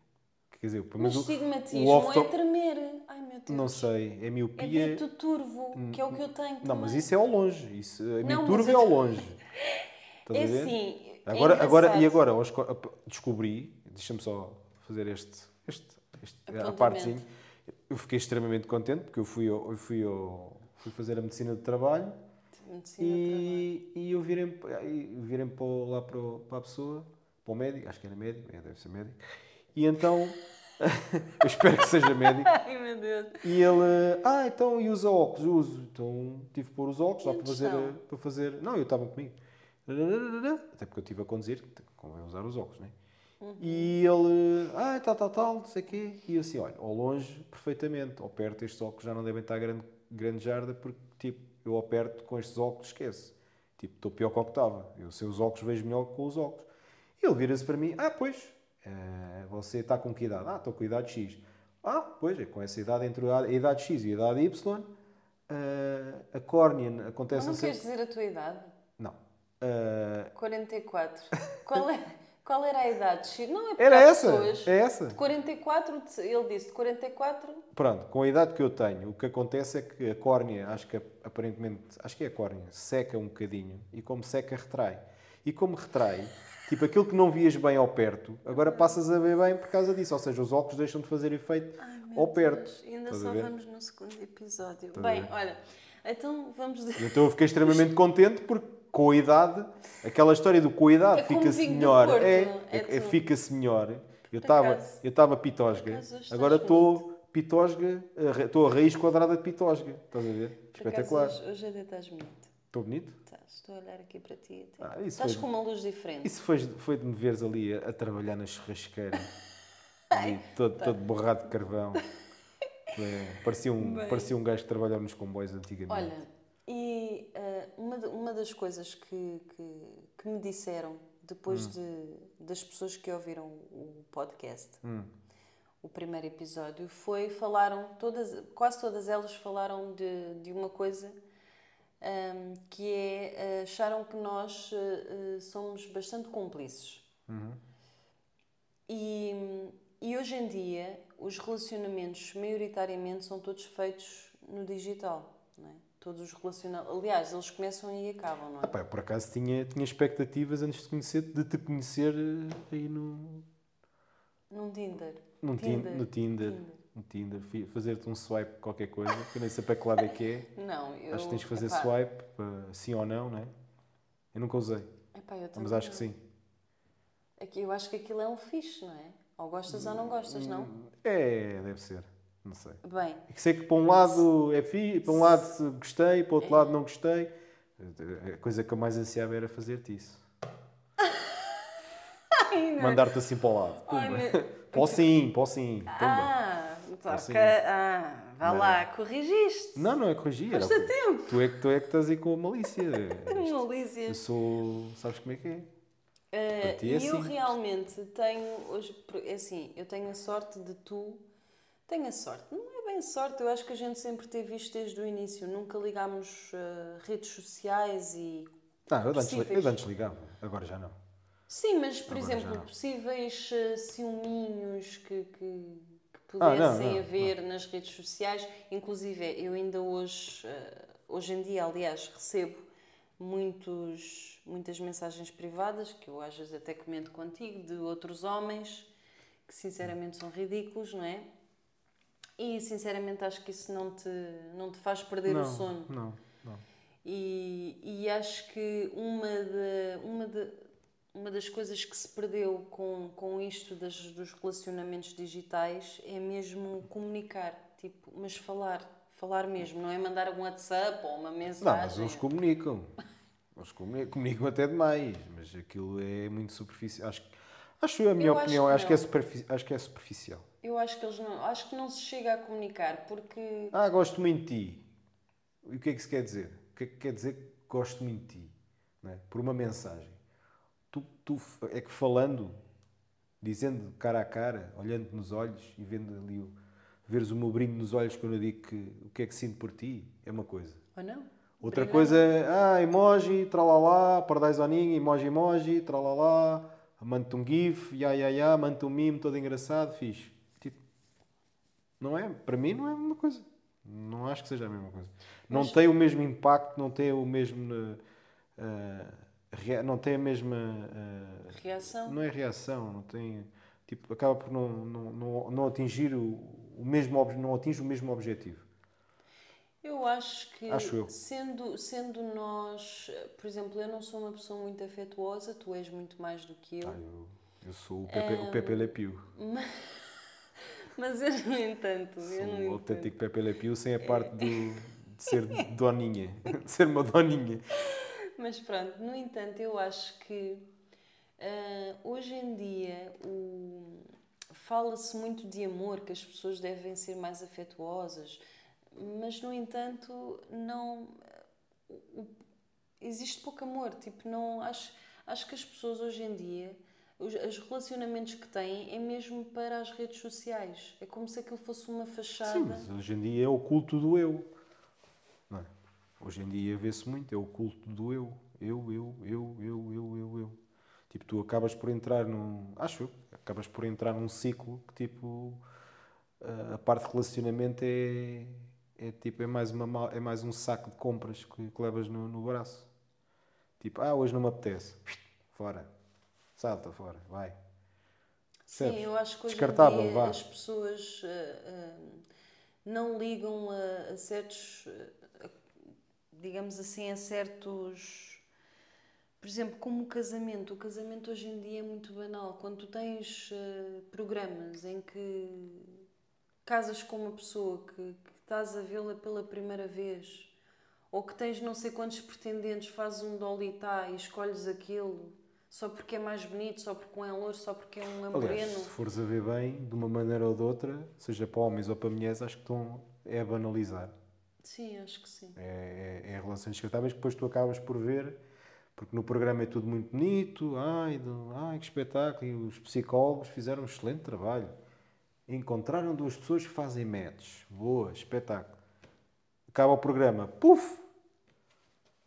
Quer dizer, Mas o- estigmatismo o oftal- é tremer. Ai meu Deus. Não sei, é É miopia. dito turvo, que é o que eu tenho. Não, mas também. isso é ao longe. Isso, a Não, turva mas é eu- ao longe. Estás É a ver? assim. é Agora, agora, e agora, descobri, deixa-me só fazer este, este, este a partezinho. Eu fiquei extremamente contente porque eu fui, ao- eu fui, ao- fui fazer a medicina do trabalho Medicina de trabalho. e, e eu virei, e virei para, lá para, para a pessoa, para o médico, acho que era médico, é, deve ser médico, e então, eu espero que seja médico, Ai meu Deus. e ele, ah, então e usa óculos? Uso. Então tive que pôr os óculos lá para fazer, estão? para fazer. Não, eu estava comigo. Até porque eu estive a conduzir, convém usar os óculos, não é? Uhum. E ele, ah, tal, tal, tal, não sei o quê. E eu assim, olha, ao longe, perfeitamente. Ao perto, estes óculos já não devem estar grande, grande jarda, porque, tipo, eu ao perto com estes óculos esquece. Tipo, estou pior que o que estava. Eu sem os óculos vejo melhor que com os óculos. E ele vira-se para mim, ah, pois, eh, você está com que idade? Ah, estou com a idade X. Ah, pois, é com essa idade, entre a idade X e a idade Y, eh, a córnea acontece Não queres dizer a tua idade? Não. Eh, 44. Qual, é, qual era a idade? Não, é era essa, pessoas... é essa. De 44, de- ele disse de 44. Pronto, com a idade que eu tenho, o que acontece é que a córnea, acho que aparentemente, acho que é a córnea, seca um bocadinho e como seca, retrai. E como retrai, tipo aquilo que não vias bem ao perto, agora passas a ver bem por causa disso. Ou seja, os óculos deixam de fazer efeito ou perto. Deus, ainda Estás só vamos no segundo episódio. Estás Bem, olha, então vamos. Então eu fiquei extremamente contente porque com a idade, aquela história do com a idade É fica-se melhor. É, é é, é tu. fica-se melhor. Eu estava eu pitosga, agora estou pitosga, estou a raiz quadrada de pitosga. Estás a ver? Por acaso, Espetacular. Hoje, hoje até estás bonito. Estou bonito? Estás, estou a olhar aqui para ti. Ah, estás foi- com uma luz diferente. Isso foi, foi de me veres ali a, a trabalhar na churrasqueira, ali, todo, todo borrado de carvão. É, parecia, um, Bem. parecia um gajo que trabalhava nos comboios antigamente. Olha, e uma, uma das coisas que, que, que me disseram depois de, das pessoas que ouviram o podcast, o primeiro episódio, foi falaram, todas, quase todas elas falaram de, de uma coisa ahm, que é eh, acharam que nós eh, somos bastante cúmplices. E, e hoje em dia os relacionamentos maioritariamente são todos feitos no digital, não é? Todos os relacionamentos, aliás, eles começam e acabam, não é? Ah, pá, eu por acaso tinha, tinha expectativas antes de, conhecer, de te conhecer eh, aí no, Num Tinder. no Tinder. no Tinder. Tinder. No Tinder. Fazer-te um swipe qualquer coisa, que eu nem sei para que lado é que é. Não, eu. Acho que tens que fazer epá, swipe, para sim ou não, não é? Eu nunca usei, epá, eu mas também acho que sim. Aqui, eu acho que aquilo é um fixe, não é? Ou gostas ou não gostas, não? É, deve ser. Não sei. Bem, É que sei que para um lado é fi, para um lado gostei, para o outro lado não gostei. A coisa que eu mais ansiava era fazer-te isso. Mandar-te assim para o lado. Ai, Para o sim, para o sim. Ah, Assim. toca. Ah, vá Não. lá, corrigiste. Não, não é corrigir. Foste a tempo. Tu é, que, tu é que estás aí com a malícia. Eu Malícias. sou. Sabes como é que é? Uh, e é eu assim. realmente tenho hoje, é assim, eu tenho a sorte de tu, tenho a sorte, não é bem sorte, eu acho que a gente sempre teve isto desde o início, nunca ligámos uh, redes sociais e Ah, eu antes, eu antes ligava, agora já não. sim, mas por Agora exemplo, não. possíveis uh, ciúminhos que, que, que Ah, não, pudessem não, haver nas redes sociais, inclusive eu ainda hoje, uh, hoje em dia, aliás, recebo muitos, muitas mensagens privadas, que eu às vezes até comento contigo, de outros homens que sinceramente são ridículos, não é? E sinceramente acho que isso não te, não te faz perder não, o sono. Não, não. E, e acho que uma, de, uma, de, uma das coisas que se perdeu com, com isto das, dos relacionamentos digitais é mesmo comunicar, tipo, mas falar, falar mesmo, não é mandar um WhatsApp ou uma mensagem. Não, mas eles comunicam. Eles comunicam, comunicam até demais, mas aquilo é muito superficial. Acho, acho a minha Eu acho opinião, que acho que, é acho que é superficial. Eu acho que eles não, acho que não se chega a comunicar porque Ah, gosto muito de ti. E o que é que isso quer dizer? O que é que quer dizer que gosto muito de ti? É? Por uma mensagem. Tu, tu, é que falando, dizendo cara a cara, olhando nos olhos e vendo ali o, veres o meu brilho nos olhos quando eu digo que o que é que sinto por ti, é uma coisa. ou não? Outra Brilhante. coisa é, ah, emoji, tralalá, paradise ao ninho, emoji, emoji, tralalá, manda-te um gif, ya, ya, ya, manda-te um meme todo engraçado, fixe. Não é, para mim não é a mesma coisa. Não acho que seja a mesma coisa. Não Mas- tem o mesmo impacto, não tem o mesmo, eh, rea- não tem a mesma, eh, Reação? não é reação, não tem, tipo, acaba por não, não, não, não atingir o, o mesmo, ob- não atinge o mesmo objetivo. Eu acho que, Acho eu. Sendo, sendo nós, por exemplo, eu não sou uma pessoa muito afetuosa, tu és muito mais do que eu, Ah, eu, eu sou o Pepe, o Pepe Le Pew. mas eu, no entanto, eu Sou no o entanto, autêntico Pepe Le Pew sem a parte do, de ser doninha. De ser uma doninha. mas pronto, no entanto, eu acho que ah, hoje em dia o- fala-se muito de amor, que as pessoas devem ser mais afetuosas, mas no entanto, não. existe pouco amor. Tipo, não acho, acho que as pessoas hoje em dia, os, os relacionamentos que têm é mesmo para as redes sociais. É como se aquilo fosse uma fachada. Sim, mas hoje em dia é o culto do eu. É? Hoje em dia vê-se muito, é o culto do eu. Eu, eu, eu, eu, eu, eu, eu. Tipo, tu acabas por entrar num. Acho eu, acabas por entrar num ciclo que tipo. a- parte de relacionamento é. É tipo, é mais, uma, é mais um saco de compras que, que levas no, no braço. Tipo, ah, hoje não me apetece. Fora. Salta fora, vai. Sim, eu acho que hoje em dia as pessoas ah, ah, não ligam a, a certos, ah, digamos assim, a certos. Por exemplo, como o casamento. O casamento hoje em dia é muito banal. Quando tu tens programas em que casas com uma pessoa que, que estás a vê-la pela primeira vez, ou que tens não sei quantos pretendentes, fazes um dolitá e escolhes aquilo só porque é mais bonito, só porque um é louro, só porque é um é Aliás, moreno. se fores a ver bem, de uma maneira ou de outra, seja para homens ou para mulheres, acho que estão é a banalizar. Sim, acho que sim. É, é, é relações descartáveis que depois tu acabas por ver, porque no programa é tudo muito bonito, ai, do- ai que espetáculo, e os psicólogos fizeram um excelente trabalho. Encontraram duas pessoas que fazem match. Boa, espetáculo. Acaba o programa, puf!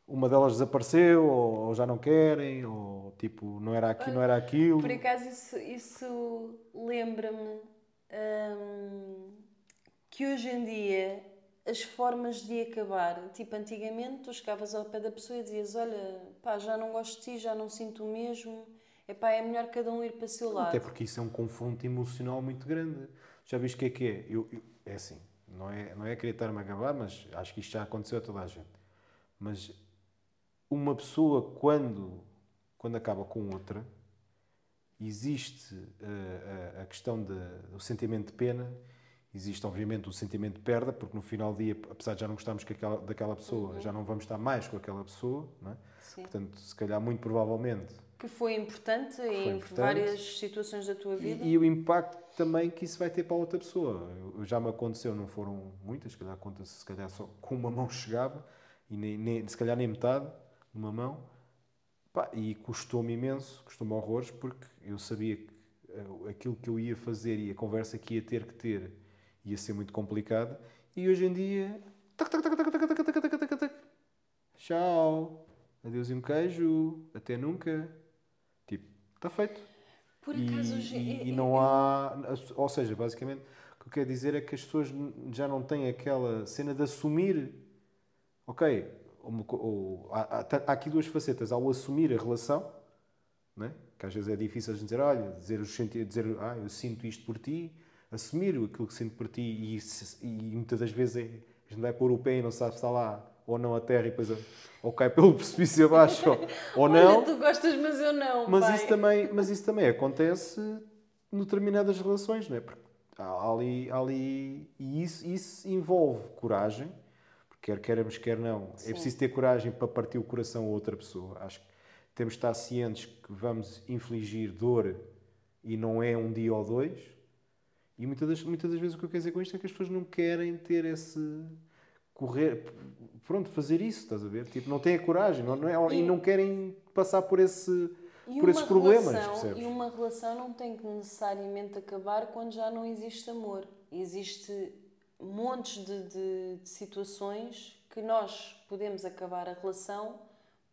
Uma delas desapareceu, ou, ou já não querem, ou tipo, não era aqui, não era aquilo. Por acaso isso, isso lembra-me hum, que hoje em dia as formas de acabar, tipo antigamente tu chegavas ao pé da pessoa e dizias, olha, pá, já não gosto de ti, já não sinto o mesmo, epá, é melhor cada um ir para o seu lado. Até porque isso é um confronto emocional muito grande. Já viste o que é que é? Eu, eu- é assim, não é, não é querer estar-me a gabar, mas acho que isto já aconteceu a toda a gente. Mas uma pessoa, quando, quando acaba com outra, existe eh, a, a questão de- do sentimento de pena, existe obviamente o sentimento de perda, porque no final do dia, apesar de já não gostarmos que aquela- daquela pessoa, já não vamos estar mais com aquela pessoa, não é? Sim. Portanto, se calhar, muito provavelmente, Que foi importante em importante. várias situações da tua vida. E, e o impacto também que isso vai ter para a outra pessoa. Já me aconteceu, não foram muitas, se calhar conta-se, se calhar só com uma mão chegava, e nem, nem- se calhar nem metade, numa mão. Pá, e custou-me imenso, custou-me horrores, porque eu sabia que aquilo que eu ia fazer e a conversa que ia ter que ter ia ser muito complicada. E hoje em dia. Tchau! Adeus e um queijo! Até nunca! Tipo, está feito. Por acaso, e, e, e não há. Ou seja, basicamente, o que eu quero dizer é que as pessoas já não têm aquela cena de assumir. Ok, há, aqui duas facetas. Há o assumir a relação, né? que às vezes é difícil a gente dizer, olha, dizer, dizer ah, eu sinto isto por ti, assumir aquilo que sinto por ti, e, e muitas das vezes é, a gente vai pôr o pé e não sabe se está lá ou não a terra e depois ou cai pelo precipício abaixo ou, ou Olha, não. tu gostas, mas eu não. Mas pai. isso, também, mas isso também acontece em determinadas relações, não é? Porque há ali, há ali e isso, isso envolve coragem, quer queiramos, quer não, Sim. é preciso ter coragem para partir o coração a outra pessoa. Acho que temos de estar cientes que vamos infligir dor e não é um dia ou dois. E muitas das, muitas das vezes o que eu quero dizer com isto é que as pessoas não querem ter esse correr, pronto, fazer isso, estás a ver? Tipo, não têm a coragem não, não é, e, E- não querem passar por esse por esses problemas, relação- percebes? E uma relação não tem que necessariamente acabar quando já não existe amor. Existe montes de, de- de situações que nós podemos acabar a relação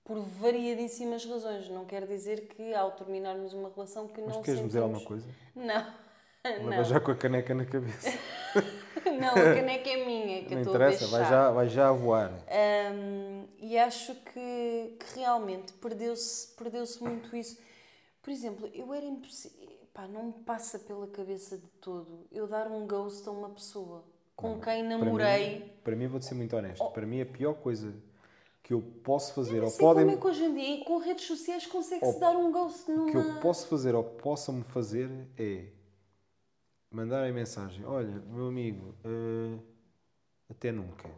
por variadíssimas razões. Não quer dizer que ao terminarmos uma relação que Mas não queres me dizer alguma sentimos- coisa? Não. Leva já com a caneca na cabeça. não, a caneca é minha, que não estou interessa, a vai já, vai já a voar. Hum, e acho que, que realmente perdeu-se perdeu muito isso. Por exemplo, eu era impossível. Pá, não me passa pela cabeça de todo eu dar um ghost a uma pessoa com quem Para namorei. mim, para mim, vou-te ser muito honesto. Para mim, a pior coisa que eu posso fazer, Não ou sei como podem, é que hoje em dia, com redes sociais, consegue-se dar um ghost numa. que eu posso fazer ou possam-me fazer é mandarem mensagem: Olha, meu amigo, eh, até nunca.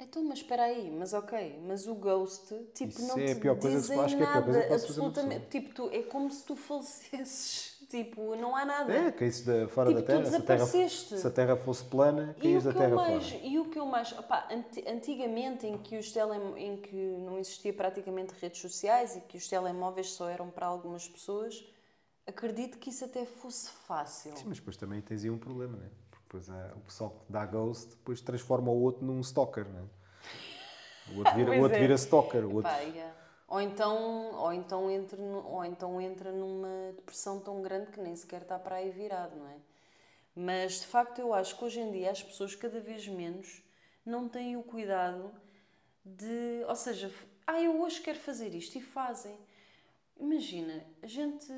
Então, mas espera aí, mas ok, mas o ghost, tipo, Isso não é a pior coisa que- dizem acho que é a pior nada, coisa que posso fazer absolutamente. Tipo, tu, é como se tu falecesses. Tipo, não há nada. É, caísse da, fora Tipo, da Terra. Se a terra, se a terra fosse plana, E caías da Terra mais, fora. e o que eu mais. anti- antigamente, em que, os tele, em que não existia praticamente redes sociais e que os telemóveis só eram para algumas pessoas, acredito que isso até fosse fácil. Sim, mas depois também tens aí um problema, né? Porque depois há, o pessoal que dá ghost depois transforma o outro num stalker, né? O outro vira, o outro é. vira stalker. O outro... Epá, yeah. Ou então, ou, então entra, ou então entra numa depressão tão grande que nem sequer está para aí virado, não é? Mas de facto eu acho que hoje em dia as pessoas cada vez menos não têm o cuidado de. Ou seja, ah, eu hoje quero fazer isto e fazem. Imagina, a gente,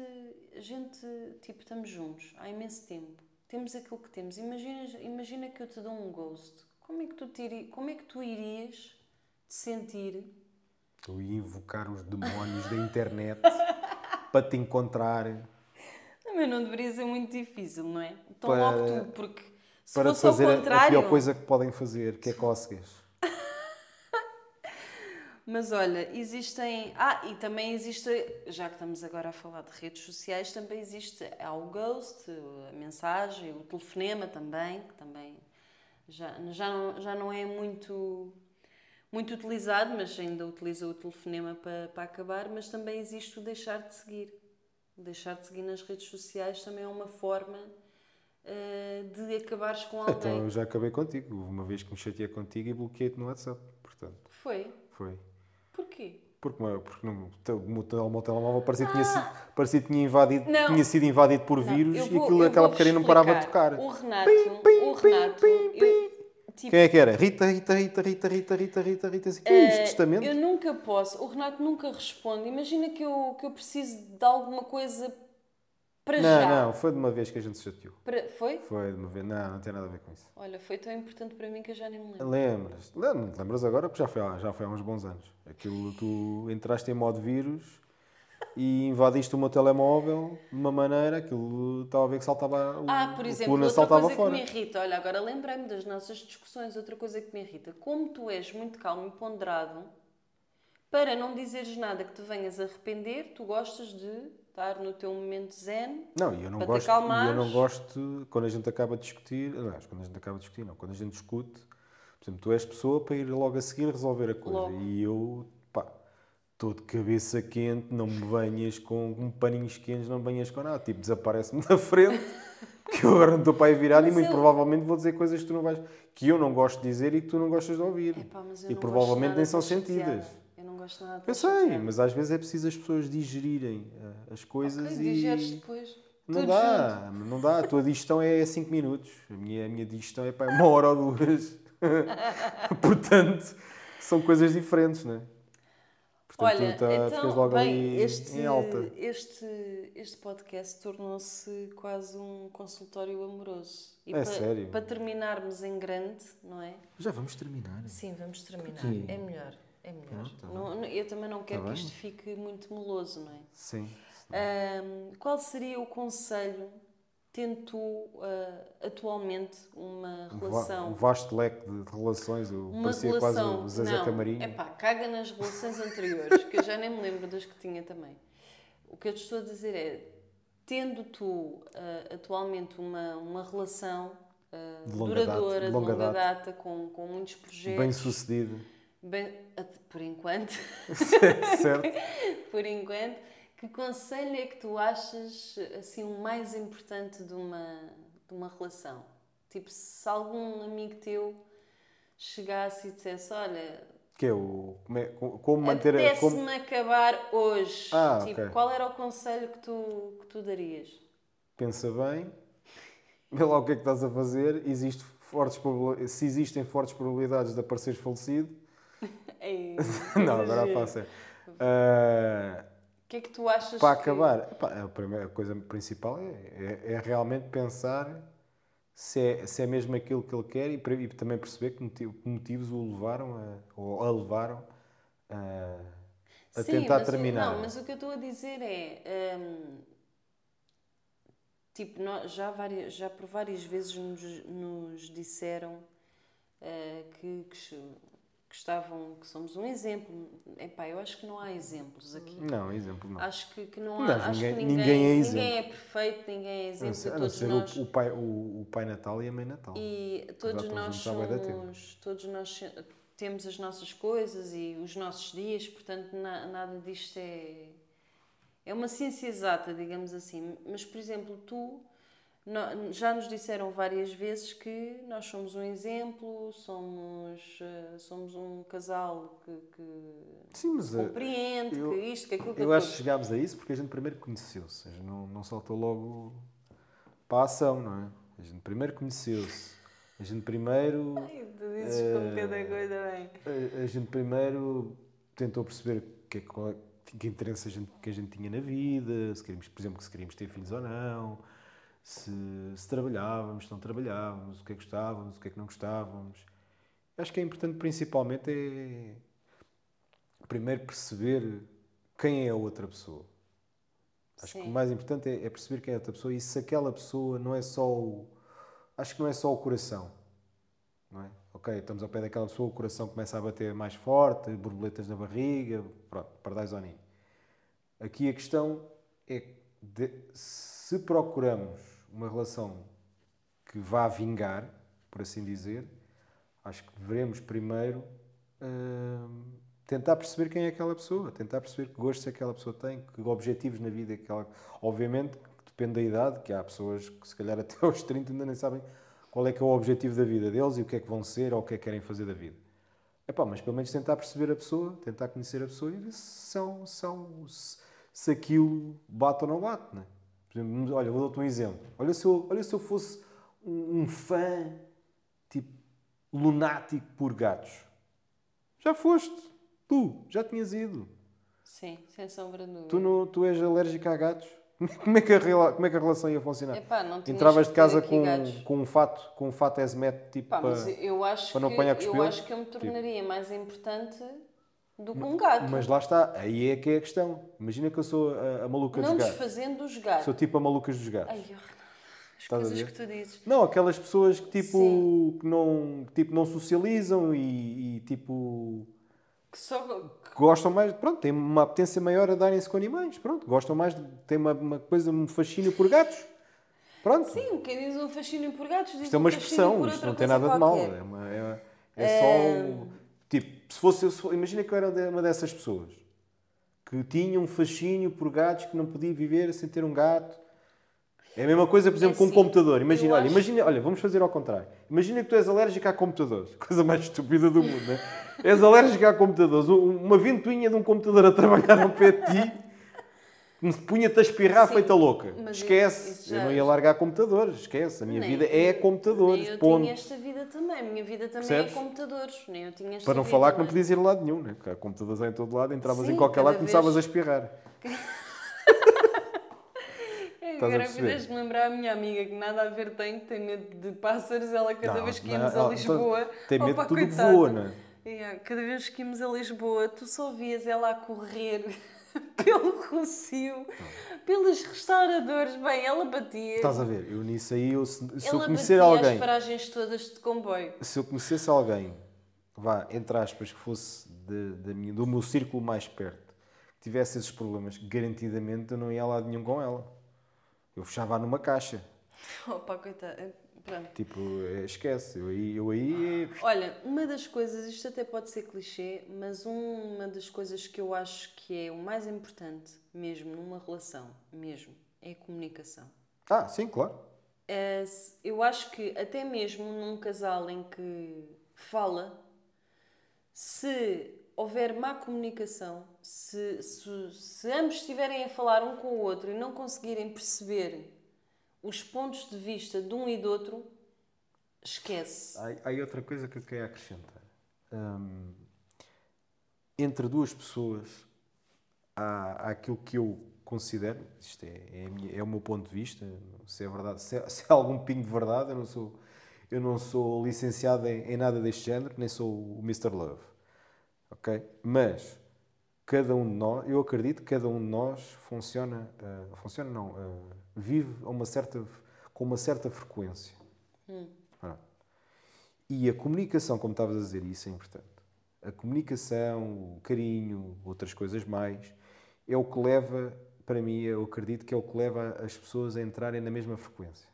a gente, tipo, estamos juntos há imenso tempo. Temos aquilo que temos. Imagina, imagina que eu te dou um ghost. Como é que tu, te como é que tu irias te sentir? Eu ia invocar os demónios da internet para te encontrar, Também não deveria ser muito difícil, não é? Então Para- logo tu, porque se para fosse ao fazer a- a contrário... pior coisa que podem fazer, que é cócegas. Mas olha, existem. Ah, e também existe, já que estamos agora a falar de redes sociais, também existe há o Ghost, a mensagem, o telefonema também, que também já, já, não, já não é muito, muito utilizado, mas ainda utiliza o telefonema para, para acabar, mas também existe o deixar de seguir. O deixar de seguir nas redes sociais também é uma forma eh, de acabares com alguém. Então eu já acabei contigo. Houve uma vez que me chateei contigo e bloqueei-te no WhatsApp. Portanto, Foi? foi. Porquê? Porque, porque não, o meu telemóvel parecia que tinha, sido, parecia tinha, invadido, Ah! Não. tinha sido invadido por Não, vírus eu e vou- aquilo, aquela porcaria não parava de tocar. O Renato, o Renato, eu, tipo, Quem é que era? Rita, Rita, Rita, Rita, Rita, Rita, Rita, Rita. assim, Que é isto? eh, Testamento? Eu nunca posso, o Renato nunca responde. Imagina que eu, que eu preciso de alguma coisa para Não, já. não, foi de uma vez que a gente se chateou. Para- foi? Foi de uma vez. Não, não tem nada a ver com isso. Olha, foi tão importante para mim que eu já nem me lembro. Lembras? Lembras, agora porque já foi, já foi há uns bons anos. Aquilo tu entraste em modo vírus e invadiste o meu telemóvel de uma maneira, aquilo estava a ver que saltava o, Ah, por exemplo, outra coisa fora. que me irrita, olha, agora lembrei-me das nossas discussões, outra coisa que me irrita, como tu és muito calmo e ponderado, para não dizeres nada que te venhas a arrepender, tu gostas de estar no teu momento zen, Não, e eu não gosto, e eu não gosto quando a gente acaba de discutir, aliás, quando a gente acaba de discutir, não, quando a gente discute, por exemplo, tu és pessoa para ir logo a seguir resolver a coisa. Logo. E eu, estou de cabeça quente, não me venhas com, com paninhos quentes, não me venhas com nada. Tipo, desaparece-me da frente, que eu agora não estou para aí virado e muito eu- provavelmente vou dizer coisas que tu não vais, que eu não gosto de dizer e que tu não gostas de ouvir. Epá, e provavelmente nem são sentidas. Eu não gosto nada de Eu sei, chateada. mas às vezes é preciso as pessoas digerirem eh, as coisas Ok, e. digeres depois. Não Tudo dá, não dá. A tua digestão é 5 minutos. A minha, a minha digestão é para uma hora ou duas. Portanto, são coisas diferentes, não é? Portanto, Olha, tá- ficas então, logo bem, ali este, em alta. este, este podcast tornou-se quase um consultório amoroso. E É pa- sério? Para terminarmos em grande, não é? Já vamos terminar. Sim, vamos terminar. Sim. É melhor. É melhor. Tá Não- não- eu também não quero Tá que isto fique muito meloso, não é? Sim. Ahm, qual seria o conselho, tendo tu ah, atualmente uma Um, relação? um vasto leque de relações. O, uma parecia relação. quase o Zezé não, Camarinho. Epá, caga nas relações anteriores, que eu já nem me lembro das que tinha também. O que eu te estou a dizer é, tendo tu ah, atualmente uma, uma relação ah, De longa data, duradoura, de longa data. data, com, com muitos projetos, Bem sucedido. bem- por enquanto, certo? por enquanto, que conselho é que tu achas assim o mais importante de uma, de uma relação? Tipo, se algum amigo teu chegasse e dissesse, olha, Que é o. Como, é- como manter a. Como, acabar hoje. Ah, tipo, ok. qual era o conselho que tu, que tu darias? pensa bem, vê lá o que é que estás a fazer. Existe fortes se existem fortes probabilidades de apareceres falecido. Ei, não, agora a exagero. O que é que tu achas para que... acabar, epá, a primeira coisa principal é, é, é realmente pensar se é, se é mesmo aquilo que ele quer e, e também perceber que motivo- que motivos o levaram a, ou a levaram a, a Sim, tentar o- terminar. não, mas o que eu estou a dizer é... hum, tipo, nós já, várias, já por várias vezes nos, nos disseram eh, que, que, que estavam... Que somos um exemplo. Epá, eu acho que não há exemplos aqui. Não, exemplo não. Acho que, que não há. Acho ninguém- que ninguém ninguém, é ninguém exemplo. é perfeito, ninguém é A não exemplo. ser, a não todos ser nós. o, o pai, o, o pai Natal e a mãe Natal. E todos nós tempo. somos, todos nós temos as nossas coisas e os nossos dias, portanto na- nada disto é é uma ciência exata, digamos assim. Mas por exemplo, tu já nos disseram várias vezes que nós somos um exemplo, somos eh, somos um casal que, que Sim, eh, compreende, eu- que isto, que aquilo, que eu acho que chegámos a isso porque a gente primeiro conheceu-se. Não, não saltou logo para a ação, não é? A gente primeiro conheceu-se. A gente primeiro. Ai, tu dizes com cada coisa bem. A, a gente primeiro tentou perceber que é que, que interesse a gente, que a gente tinha na vida, se queríamos, por exemplo, se queríamos ter filhos ou não, se, se trabalhávamos, se não trabalhávamos, o que é que gostávamos, o que é que não gostávamos. Acho que é importante principalmente é primeiro perceber quem é a outra pessoa. Acho que Sim. o mais importante é, é perceber quem é a outra pessoa e se aquela pessoa não é só o. Acho que não é só o coração. Não é? Ok, estamos ao pé daquela pessoa, o coração começa a bater mais forte, borboletas na barriga, pronto, pardais ao ninho. Aqui a questão é de- se procuramos uma relação que vá vingar, por assim dizer, acho que devemos primeiro hum, tentar perceber quem é aquela pessoa, tentar perceber que gostos aquela pessoa tem, que objetivos na vida é que ela. Obviamente, depende da idade, que há pessoas que se calhar até aos 30 ainda nem sabem qual é que é o objetivo da vida deles e o que é que vão ser ou o que é que querem fazer da vida. Epá, mas pelo menos tentar perceber a pessoa, tentar conhecer a pessoa e ver se, são, são, se, se aquilo bate ou não bate. Né? Por exemplo, olha, vou dar-te um exemplo. Olha se eu, olha se eu fosse um, um fã tipo lunático por gatos. Já foste. Tu, já tinhas ido. Sim, sem sombra de dúvida. Tu, não, tu és alérgico a gatos. Como é, que a, como é que a relação ia funcionar? Epá, não Entravas de casa com, gatos. com um fato, com um fato exmet tipo Pá, para... eu acho, para não apanhar os eu acho que eu me tornaria mais importante do que um gato. Mas lá está, aí é que é a questão. Imagina que eu sou a, a maluca não dos gatos. desfazendo os gatos. Sou tipo a malucas dos gatos. Ai, eu- as Estás coisas que tu dizes. Não, aquelas pessoas que tipo, Sim. que não, que, tipo, não socializam e, e, tipo Que só... que gostam mais, pronto, têm uma apetência maior a darem-se com animais, pronto, gostam mais, de, têm uma, uma coisa, um fascínio por gatos. Pronto. Sim, quem diz um fascínio por gatos diz Isto é um uma fascínio expressão, isto não tem nada de mal. qualquer. É, uma- é- é só. Se fosse, se fosse- imagina que eu era uma dessas pessoas que tinha um fascínio por gatos que não podia viver sem ter um gato. É a mesma coisa, por exemplo, com um computador. Imagina, olha, acho- imagina, olha, vamos fazer ao contrário. Imagina que tu és alérgico a computadores. Coisa mais estúpida do mundo, né? És alérgico a computadores. Um- Uma ventoinha de um computador a trabalhar ao pé de ti punha-te a espirrar Sim, feita louca. Esquece. isso já- Eu não ia largar computadores. Esquece. A minha Nem- vida é computadores. Nem eu ponto. tinha esta vida também. A minha vida também Percebes? é computadores. Nem eu tinha Para não falar que não é? podias ir a lado nenhum, né? Porque há computadores em todo lado, entravas Sim, em qualquer lado e começavas vez- a espirrar. É, agora fizeste-me lembrar a minha amiga que nada a ver tem, que tem medo de pássaros. Ela, cada Não, vez que não, íamos ela- a Lisboa. tem medo de opa, tudo que coitada. voa, não é? Cada vez que íamos a Lisboa, tu só vias ela a correr pelo Rocio, pelos restauradores. Bem, ela batia. Estás a ver? Eu nisso aí, eu, se, se eu conhecer alguém, as paragens todas de comboio. se eu conhecesse alguém, vá, entre aspas, que fosse de, da minha- do meu círculo mais perto, que tivesse esses problemas, garantidamente eu não ia a lado nenhum com ela. Eu fechava numa caixa. Opa, coitada. Pronto. Tipo, eh, esquece. Eu aí, eu aí Olha, uma das coisas, isto até pode ser clichê, mas uma das coisas que eu acho que é o mais importante, mesmo numa relação, mesmo, é a comunicação. Ah, sim, claro. É, eu acho que até mesmo num casal em que fala, se houver má comunicação, se, se, se ambos estiverem a falar um com o outro e não conseguirem perceber os pontos de vista de um e do outro, esquece. Há, há outra coisa que eu queria acrescentar. Hum, entre duas pessoas há, há aquilo que eu considero, isto é, é, minha- é o meu ponto de vista, se é verdade, se, é- se há algum pingo de verdade, eu não sou, eu não sou licenciado em, em nada deste género, nem sou o Mr. Love. Ok? Mas cada um de nós, eu acredito que cada um de nós funciona, ah, funciona não, ah, vive uma certa, com uma certa frequência. Pronto. E a comunicação, como estavas a dizer, isso é importante. A comunicação, o carinho, outras coisas mais, é o que leva, para mim, eu acredito que é o que leva as pessoas a entrarem na mesma frequência.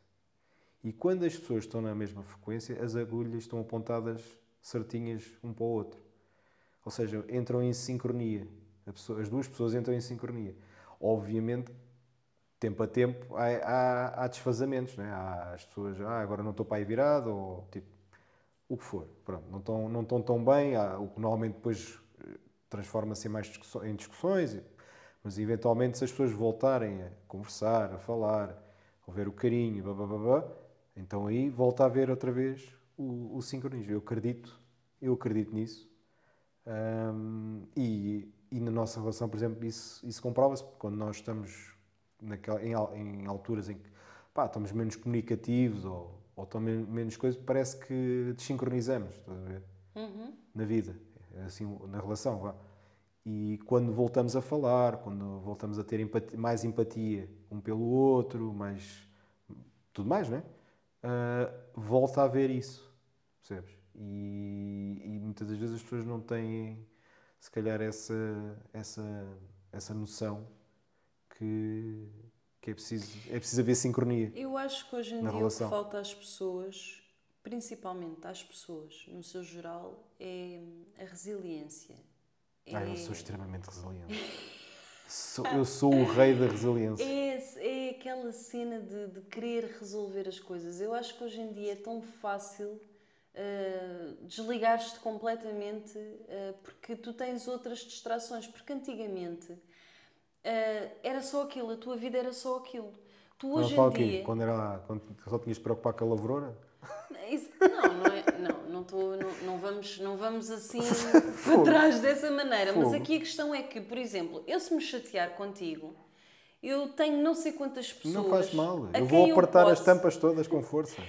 E quando as pessoas estão na mesma frequência, as agulhas estão apontadas certinhas um para o outro. Ou seja, entram em sincronia. Pessoa- as duas pessoas entram em sincronia. Obviamente, tempo a tempo, há, há, há desfazamentos. Né? Há as pessoas, ah, agora não estou para aí virado, ou tipo, o que for. Pronto, não estão, não estão tão bem, há, o que normalmente depois eh, transforma-se em mais discussões, em discussões, mas eventualmente se as pessoas voltarem a conversar, a falar, a ver o carinho, blá, blá, blá, então aí volta a haver outra vez o, o sincronismo. Eu acredito, eu acredito nisso. Ahm, e, e na nossa relação, por exemplo, isso, isso comprova-se quando nós estamos naquela, em, em alturas em que pá, estamos menos comunicativos ou, ou estamos men- menos coisas, parece que desincronizamos, estás a ver? Na vida, assim, na relação, vá. E quando voltamos a falar, quando voltamos a ter empati- mais empatia um pelo outro, mais tudo mais, não é? Ah, volta a haver isso, percebes? E, e muitas das vezes as pessoas não têm, se calhar, essa, essa, essa noção que, que é, preciso, é preciso haver sincronia. Eu acho que hoje em dia relação. o que falta às pessoas, principalmente às pessoas, no seu geral, é a resiliência. É, Ah, eu sou extremamente resiliente. Sou- eu sou o rei da resiliência. é, é aquela cena de, de querer resolver as coisas. Eu acho que hoje em dia é tão fácil ah, desligares-te completamente ah, porque tu tens outras distrações. Porque antigamente ah, era só aquilo, a tua vida era só aquilo. Tu Não hoje em dia. Quando, era quando só tinhas de preocupar com a lavroura? Isso- não, não, é, não, não, tô, não, não vamos, não vamos assim para trás dessa maneira. Mas Fogo. aqui a questão é que, por exemplo, eu se me chatear contigo, eu tenho não sei quantas pessoas. Não faz mal. Eu vou apertar as posso- tampas todas com força.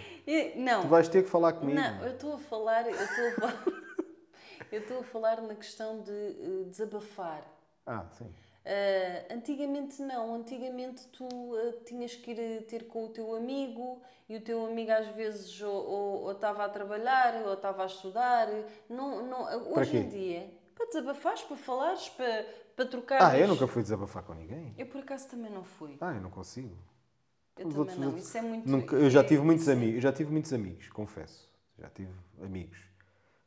Não, Tu vais ter que falar comigo. não, eu estou a falar, eu estou a falar, eu estou a falar na questão de eh, desabafar. Ah, sim. Ah, antigamente não, antigamente tu ah, tinhas que ir eh, ter com o teu amigo e o teu amigo às vezes ou- estava a trabalhar ou estava a estudar. Não, não, hoje em dia, para desabafares, para falares, para, para trocar. Ah, eu nunca fui desabafar com ninguém. Eu por acaso também não fui. Ah, eu não consigo. Eu Os também outros- não. outros- Isso é muito. Nunca- eu já é- tive muitos é- amigos, eu já tive muitos amigos, confesso. Já tive amigos.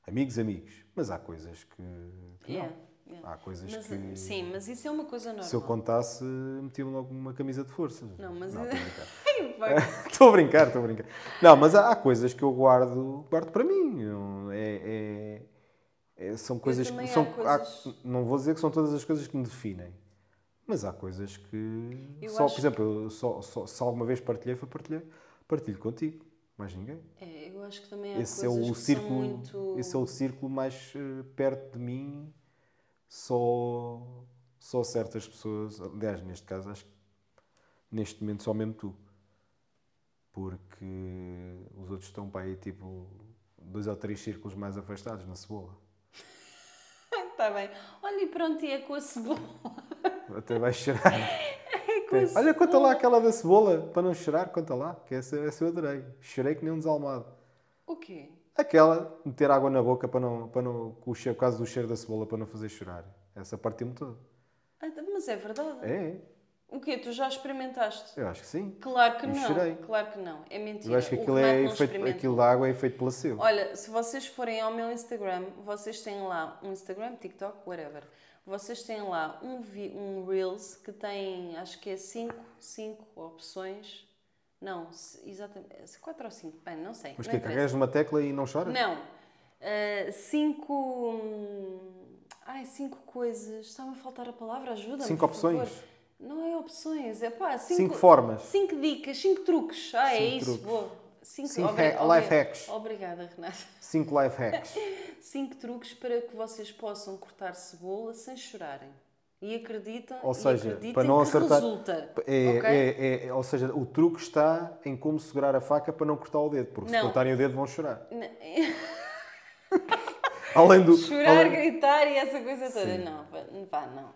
Amigos, amigos. Mas há coisas que, que Yeah, não. yeah. Há coisas Mas, que Sim, mas isso é uma coisa normal. se eu contasse, metia-me logo uma camisa de forças. Não, mas- Não, estou a brincar. Estou a brincar. Não, mas há, há coisas que eu guardo, guardo para mim. É, é- é- são coisas que. São, coisas- há- não vou dizer que são todas as coisas que me definem. Mas há coisas que. Eu só, por exemplo, eu só, só- se alguma vez partilhei, foi partilhar. Partilho contigo. Mais ninguém. É, eu acho que também há Esse é coisas o que círculo. são muito. Esse é o círculo mais eh, perto de mim. Só, só certas pessoas. Aliás, neste caso, acho que neste momento só mesmo tu. Porque os outros estão para aí tipo dois ou três círculos mais afastados na cebola. Está bem. Olha, e pronto, e é com a cebola. Até vais chorar. É com a Olha, conta lá aquela da cebola, para não chorar, conta lá, que essa, essa eu adorei. Chorei que nem um desalmado. O quê? Aquela, meter água na boca para não, para não, com o cheiro, por causa do cheiro da cebola para não fazer chorar. Essa partiu-me toda. Ah, Mas é verdade. É, é, O quê? Tu já experimentaste? eu acho que sim. Claro que Eu não. chorei. Claro que não. É mentira. Eu acho que aquilo, é efeito, aquilo da água é feito placebo. Olha, se vocês forem ao meu Instagram, vocês têm lá um Instagram, TikTok, whatever. Vocês têm lá um, um Reels que tem, acho que é 5 cinco, opções. Não, exatamente. 4 ou 5, bem, não sei. Mas não que carregas numa tecla e não choras? Não. Ah, cinco. hum, Ai, cinco coisas. Está-me a faltar a palavra, ajuda-me. Cinco por favor. Não é opções, é pá, cinco, Cinco formas. Cinco dicas, cinco truques. Ah, é Cinco isso, truques. boa. Cinco, Cinco obri- life hacks. Obrigada, Renata. Cinco life hacks. Cinco truques para que vocês possam cortar cebola sem chorarem. E acreditam, Ou e seja, acreditem para não que acertar. resulta. É, ok? é- é- ou seja, o truque está em como segurar a faca para não cortar o dedo, porque se Não. cortarem o dedo vão chorar. Além do. Chorar, além- gritar e essa coisa toda. Sim. Não, vá, não.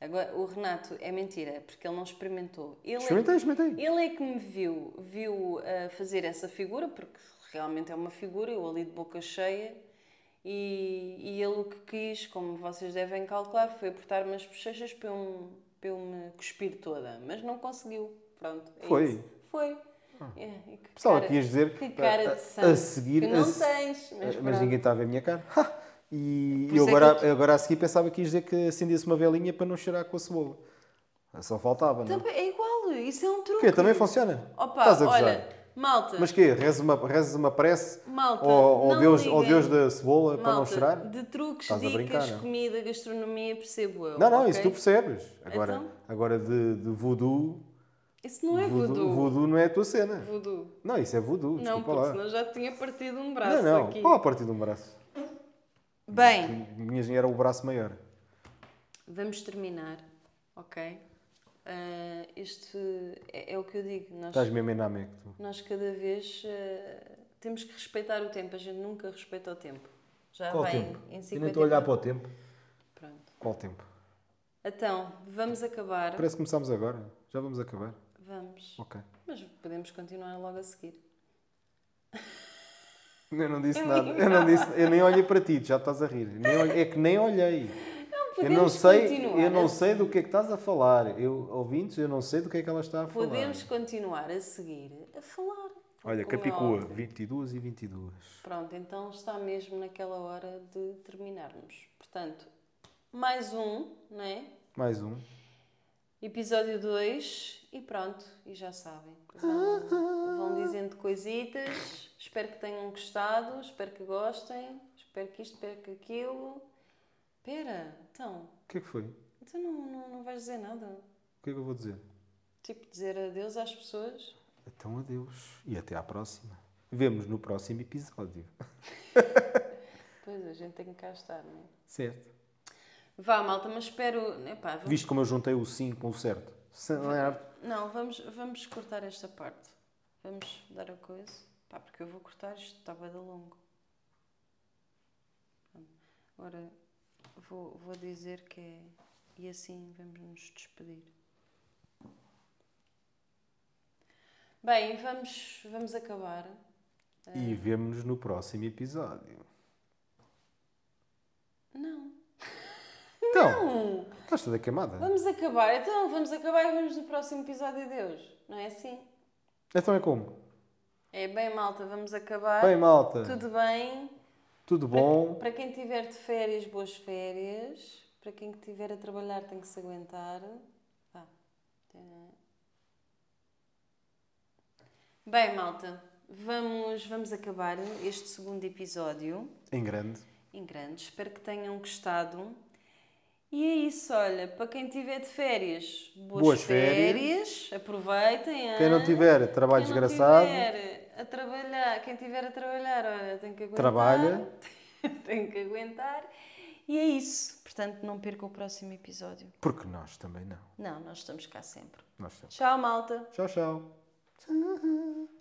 Agora, o Renato é mentira, porque ele não experimentou. Ele Experimentei, é, experimentei. Ele é que me viu, viu a fazer essa figura, porque realmente é uma figura, eu ali de boca cheia, e, e ele o que quis, como vocês devem calcular, foi apertar-me as bochechas para eu, me- para eu me cuspir toda, mas não conseguiu. Pronto. é Foi? isso. Foi. É, e que cara- que dizer que a- cara a- de a seguir- que a não se- tens, mas, Mas, ninguém está a ver a minha cara. E eu é agora, eu- agora a seguir pensava que ias dizer que acendia-se uma velinha para não chorar com a cebola. Só faltava, não é? É igual, isso é um truque. Quê? Também funciona? Opa, Estás a gozar? olha, malta, Mas quê? Rezas uma, rezas uma prece Malta, ao não Deus, liguem. Deus da cebola para não malta, chorar? de truques, Estás dicas, brincar, não? comida, gastronomia, percebo eu. Não, não, ok? isso tu percebes. Agora, Então? agora de, de voodoo, Isso não é voodoo, voodoo. não é a tua cena. Voodoo. Não, isso é voodoo, Não, porque lá. senão já tinha partido um braço Não, não, aqui. qual a partir de um braço? Bem, minha era o braço maior. vamos terminar, ok? Ah, este é, é o que eu digo. Nós, Estás mesmo Namek, tu. nós cada vez ah, temos que respeitar o tempo. A gente nunca respeita o tempo. Já Qual vai tempo? em Eu 50 nem estou a olhar para o tempo. Pronto. Qual tempo? Então, vamos acabar. Parece que começámos agora. Já vamos acabar. Vamos. Ok. Mas podemos continuar logo a seguir. Eu não disse nada. Eu, não disse, eu nem olhei para ti, já estás a rir. Nem olhei- é que nem olhei. eu não sei, continuar eu não sei do que é que estás a falar. Eu, ouvintes, eu não sei do que é que ela está a falar. Podemos continuar a seguir a falar. Olha, é Capicua, óbvio. 22 e 22. Pronto, então está mesmo naquela hora de terminarmos. Portanto, mais um, não é? Mais um. Episódio 2 e pronto, e já sabem. Vão, vão dizendo coisitas. Espero que tenham gostado, espero que gostem, espero que isto, espero que aquilo. Espera, então, O que é que foi? O então não, não, não vais dizer nada. que é que eu vou dizer? Tipo, dizer adeus às pessoas. Então adeus. E até à próxima. Vemos no próximo episódio. Pois, a gente tem que cá estar, não é? Certo. Vá, malta, mas espero. Epá, vamos- Visto como eu juntei o 5 com o. Certo. Não, vamos, vamos cortar esta parte. Vamos dar a coisa. Pá, porque eu vou cortar isto, está bem longo. Agora vou, vou dizer que é. E assim vamos nos despedir. Bem, vamos, vamos acabar. E vemo-nos no próximo episódio. Não. Então, Não! estás toda queimada? Vamos acabar. Então, vamos acabar e vamos no próximo episódio, Deus. Não é assim? Então é como? É bem, malta, vamos acabar. Bem, malta. Tudo bem? Tudo bom? Para quem tiver de férias, boas férias. Para quem estiver a trabalhar, tem que se aguentar. Vá. Bem, malta, vamos, vamos acabar este segundo episódio Em grande. em grande. Espero que tenham gostado. E é isso, olha, para quem estiver de férias, boas, Boas férias. aproveitem. Quem não tiver trabalho Quem não desgraçado, tiver a trabalhar, quem tiver a trabalhar, olha, tem que aguentar. Trabalha. tem que aguentar. E é isso. Portanto, não percam o próximo episódio. porque nós também não. Não, nós estamos cá sempre. Nós estamos. Tchau, malta. Tchau, tchau.